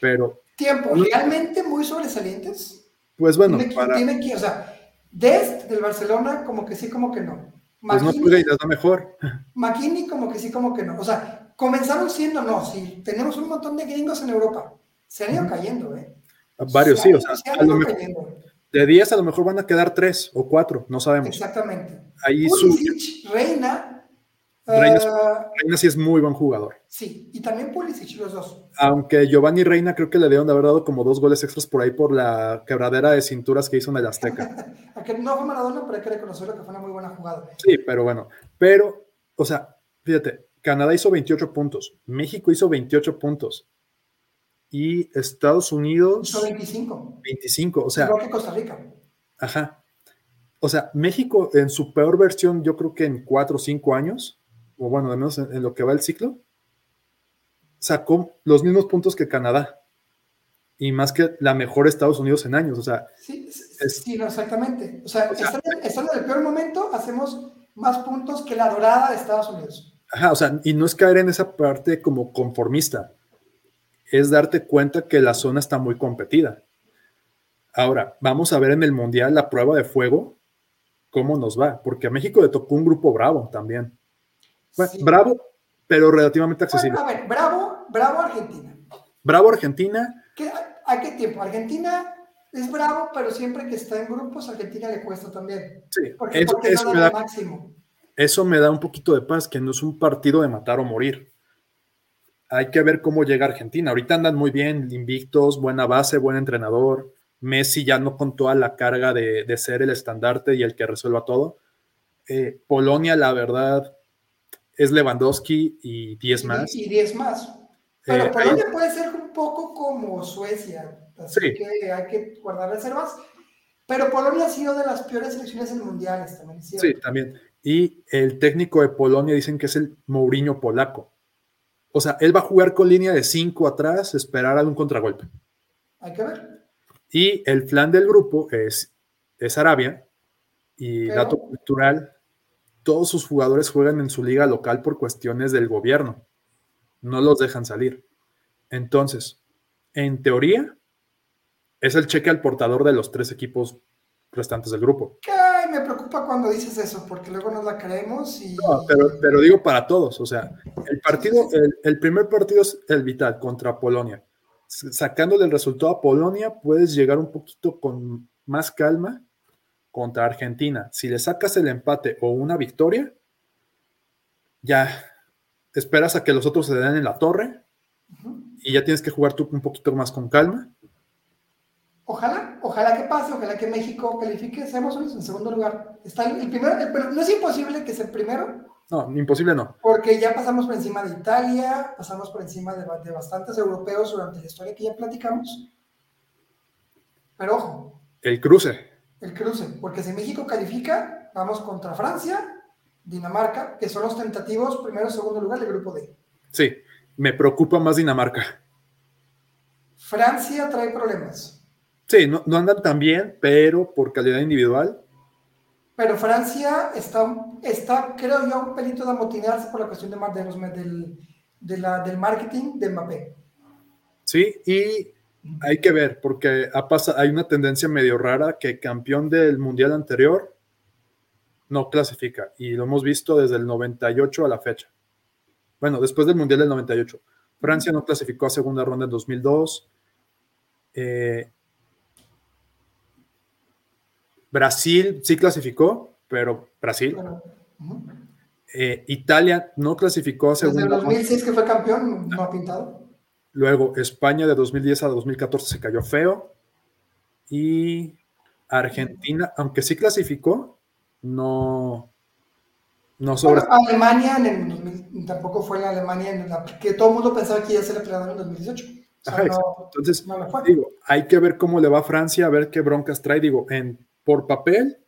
S2: pero.
S1: ¿Tiempo? ¿Realmente muy sobresalientes?
S2: Pues bueno.
S1: Tiene, para... tiene que, o sea, Dest del Barcelona, como que sí, como que no.
S2: pues no puede ir, es mejor. *laughs*
S1: McKinney, como que sí, como que no. O sea, comenzaron siendo, no, sí, tenemos un montón de gringos en Europa. Se han ido cayendo, ¿eh?
S2: Varios, sí, o sea, se han ido cayendo. De 10 a lo mejor van a quedar 3 o 4, no sabemos.
S1: Exactamente.
S2: Ahí
S1: su... Reina
S2: Reina,
S1: Ah,
S2: Reina sí es muy buen jugador.
S1: sí, y también Pulisic, los dos.
S2: Aunque Giovanni Reina creo que le dieron de haber dado como dos goles extras por ahí por la quebradera de cinturas que hizo en el Azteca. *laughs*
S1: Aquel no fue Maradona, pero hay que reconocerlo que fue una muy buena jugada.
S2: Sí, pero bueno. Pero, o sea, fíjate, Canadá hizo 28 puntos, México hizo 28 puntos y Estados Unidos
S1: Hizo 25.
S2: 25. O sea,
S1: que Costa Rica.
S2: ajá. O sea, México en su peor versión, yo creo que en 4 o 5 años, o bueno, al menos en, en lo que va el ciclo, sacó los mismos puntos que Canadá y más que la mejor Estados Unidos en años. O sea,
S1: Sí, sí,
S2: Es-
S1: sí, no, exactamente. O sea,
S2: O sea-
S1: estando, estando en el peor momento, hacemos más puntos que la dorada de Estados Unidos.
S2: Ajá, o sea, y no es caer en esa parte como conformista, es darte cuenta que la zona está muy competida. Ahora, vamos a ver en el Mundial la prueba de fuego, cómo nos va, porque a México le tocó un grupo bravo también. Bueno,
S1: Sí.
S2: Bravo, pero relativamente accesible.
S1: Bueno, a ver, bravo, bravo Argentina.
S2: Bravo Argentina,
S1: ¿Qué, ¿A qué tiempo? Argentina es bravo, pero siempre que está en grupos, Argentina le cuesta también.
S2: sí,
S1: Porque,
S2: eso,
S1: porque
S2: eso
S1: no
S2: me
S1: da máximo.
S2: eso me da un poquito de paz, que no es un partido de matar o morir. Hay que ver cómo llega Argentina. Ahorita andan muy bien, invictos, buena base, buen entrenador. Messi ya no con toda la carga de, de ser el estandarte y el que resuelva todo. Eh, Polonia, la verdad, es Lewandowski y 10 más.
S1: Y 10 más. Pero
S2: Eh,
S1: Polonia puede ser un poco como Suecia, así
S2: Sí.
S1: que hay que guardar reservas. Pero Polonia ha sido de las peores selecciones en mundiales también.
S2: Sí, también. Y el técnico de Polonia dicen que es el Mourinho polaco. O sea, él va a jugar con línea de 5 atrás, esperar algún contragolpe.
S1: Hay que ver.
S2: Y el flan del grupo es, es Arabia. Y
S1: Pero-
S2: dato cultural, todos sus jugadores juegan en su liga local por cuestiones del gobierno. No los dejan salir. Entonces, en teoría, es el cheque al portador de los tres equipos restantes del grupo.
S1: Ay, me preocupa cuando dices eso, porque luego nos la creemos y.
S2: No, pero, pero digo para todos, o sea, el partido, el, el primer partido es el vital contra Polonia. Sacándole el resultado a Polonia, puedes llegar un poquito con más calma contra Argentina. Si le sacas el empate o una victoria, ya esperas a que los otros se den en la torre y ya tienes que jugar tú un poquito más con calma.
S1: Ojalá, ojalá que pase, ojalá que México califique, seamos en segundo lugar. Está el, el primero, el- pero no es imposible que sea el primero,
S2: No, imposible no.
S1: porque ya pasamos por encima de Italia, pasamos por encima de, ba- de bastantes europeos durante la historia que ya platicamos. Pero ojo,
S2: El cruce.
S1: el cruce, porque si México califica, vamos contra Francia, Dinamarca, que son los tentativos primero y segundo lugar del grupo D.
S2: Sí, me preocupa más Dinamarca.
S1: Francia trae problemas,
S2: Sí, no, no andan tan bien, pero por calidad individual
S1: pero Francia está, está creo yo, un pelito de amotinarse por la cuestión de, de los, del, de la- del marketing de Mbappé.
S2: Sí, y hay que ver, porque ha pasado, hay una tendencia medio rara que campeón del mundial anterior no clasifica, y lo hemos visto desde el 98 a la fecha. Bueno, después del mundial del 98. Francia no clasificó a segunda ronda en 2002. Eh, Brasil sí clasificó, pero Brasil. Eh, Italia no clasificó a
S1: Desde el
S2: segunda ronda.
S1: 2006 que fue campeón, no ha pintado.
S2: Luego España de 2010 a 2014 se cayó feo. Y Argentina, aunque sí clasificó, no, no sobre.
S1: Bueno, Alemania en el 2000, tampoco fue la Alemania en la que todo el mundo pensaba que iba a ser el peleador en 2018. O sea,
S2: Ajá,
S1: no,
S2: Entonces,
S1: no
S2: digo, hay que ver cómo le va a Francia, a ver qué broncas trae. Digo, en, por papel,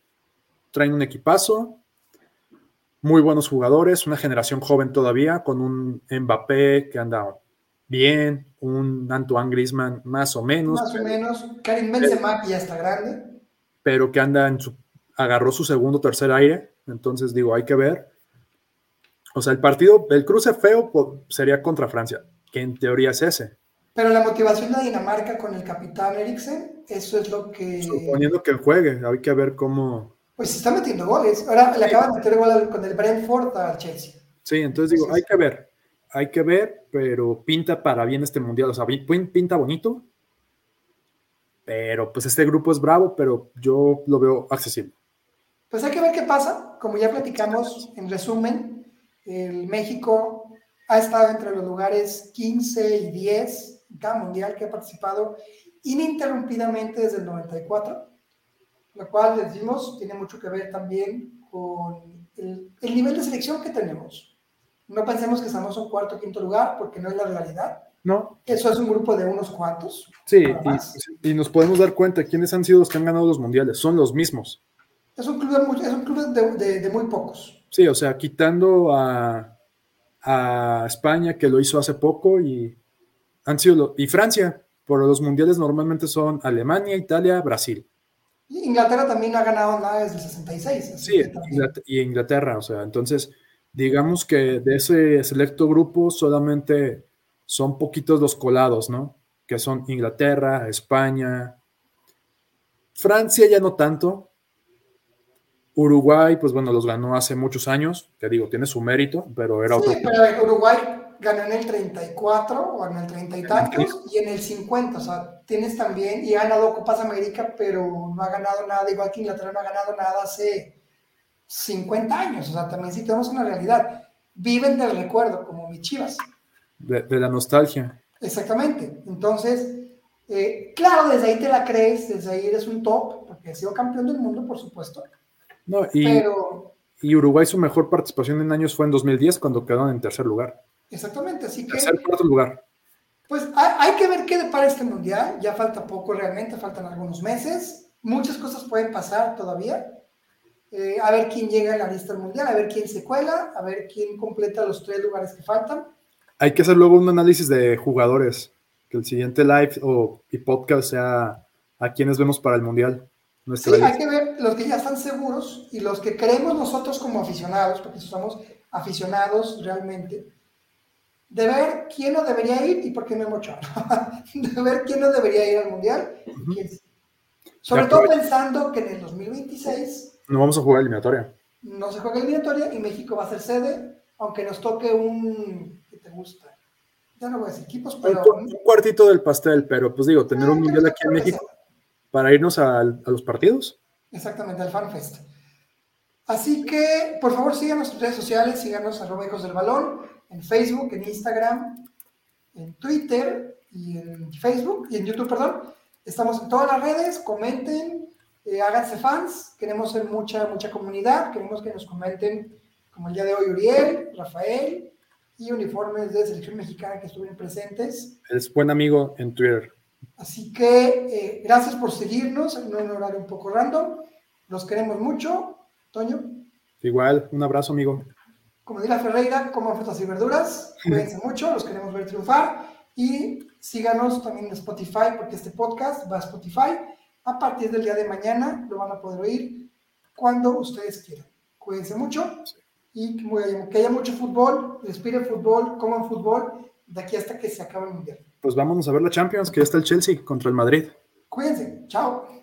S2: traen un equipazo, muy buenos jugadores, una generación joven todavía, con un Mbappé que anda bien, un Antoine Griezmann más o menos,
S1: Más o menos. Karim Benzema, que ya está grande.
S2: pero que anda en su, agarró su segundo tercer aire, entonces digo, hay que ver. O sea, el partido, el cruce feo po- sería contra Francia, que en teoría es ese.
S1: Pero la motivación de Dinamarca con el capitán Eriksen, eso es lo que.
S2: Suponiendo que juegue, hay que ver cómo.
S1: Pues se está metiendo goles. Ahora le acaban de meter gol con el Brentford al Chelsea.
S2: Sí, entonces digo, hay que ver, hay que ver, pero pinta para bien este mundial, o sea, pinta bonito, pero pues este grupo es bravo, pero yo lo veo accesible.
S1: Pues hay que ver qué pasa. Como ya platicamos, en resumen, El México ha estado entre los lugares 15 y 10 en cada mundial que ha participado ininterrumpidamente desde el 94, lo cual, decimos, tiene mucho que ver también con el, el nivel de selección que tenemos. No pensemos que estamos en cuarto o quinto lugar, porque no es la realidad.
S2: No.
S1: Eso es un grupo de unos cuantos.
S2: Sí, y, y, nos podemos dar cuenta quiénes han sido los que han ganado los mundiales. Son los mismos.
S1: Es un club, de, muy, es un club de, de, de muy pocos.
S2: Sí, o sea, quitando a, a España, que lo hizo hace poco, y han sido lo, y Francia, por los mundiales normalmente son Alemania, Italia, Brasil.
S1: Y Inglaterra también no ha ganado nada desde el 66.
S2: Sí, y Inglaterra, o sea, entonces, digamos que de ese selecto grupo solamente son poquitos los colados, ¿no? Que son Inglaterra, España, Francia ya no tanto. Uruguay, pues bueno, los ganó hace muchos años, que digo, tiene su mérito, pero era
S1: sí,
S2: otro.
S1: pero Uruguay ganó en el 34 o en el 30 y tantos y en el 50, o sea, tienes también, y ha ganado Copas América, pero no ha ganado nada, igual que Inglaterra no ha ganado nada hace 50 años, o sea, también sí tenemos una realidad. Viven del recuerdo, como mis chivas.
S2: De, de la nostalgia.
S1: Exactamente. Entonces, eh, claro, desde ahí te la crees, desde ahí eres un top, porque ha sido campeón del mundo, por supuesto.
S2: No, y,
S1: Pero,
S2: y Uruguay su mejor participación en años fue en 2010 cuando quedaron en tercer lugar.
S1: Exactamente, así que,
S2: Tercer, cuarto lugar.
S1: pues hay, hay que ver qué depara este mundial. Ya falta poco realmente, faltan algunos meses. Muchas cosas pueden pasar todavía. Eh, a ver quién llega a la lista del mundial, a ver quién se cuela, a ver quién completa los tres lugares que faltan.
S2: Hay que hacer luego un análisis de jugadores. Que el siguiente live o y podcast sea a quienes vemos para el mundial.
S1: Sí, hay que ver los que ya están seguros y los que creemos nosotros como aficionados, porque somos aficionados realmente, de ver quién no debería ir y por qué Memo Ochoa. *laughs* de ver quién no debería ir al Mundial. y quién sí. Sobre todo pensando que en el 2026
S2: No vamos a jugar eliminatoria.
S1: no se juega eliminatoria y México va a ser sede, aunque nos toque un... ¿Qué te gusta? Ya no voy a decir equipos,
S2: Un,
S1: pero...
S2: un cuartito del pastel, pero pues digo, tener un
S1: Ah,
S2: mundial
S1: creo
S2: aquí en
S1: que
S2: México para irnos al- a, los partidos.
S1: Exactamente, al FanFest. Así que, por favor, síganos en redes sociales, síganos arroba hijos del balón, en Facebook, en Instagram, en Twitter y en Facebook, y en YouTube, perdón. Estamos en todas las redes, comenten, eh, háganse fans, queremos ser mucha, mucha comunidad, queremos que nos comenten, como el día de hoy, Uriel, Rafael, y uniformes de selección mexicana que estuvieron presentes.
S2: Es buen amigo en Twitter.
S1: Así que eh, gracias por seguirnos en un horario un poco random. Los queremos mucho. Toño,
S2: Igual, un abrazo, amigo.
S1: Como dirá Ferreira, coman frutas y verduras. Cuídense mucho, los queremos ver triunfar. Y síganos también en Spotify, porque este podcast va a Spotify. A partir del día de mañana lo van a poder oír cuando ustedes quieran. Cuídense mucho y que haya, mucho fútbol, respiren fútbol, coman fútbol, de aquí hasta que se acabe el mundial.
S2: Pues vámonos a ver la Champions, que ya está el Chelsea contra el Madrid.
S1: Cuídense, chao.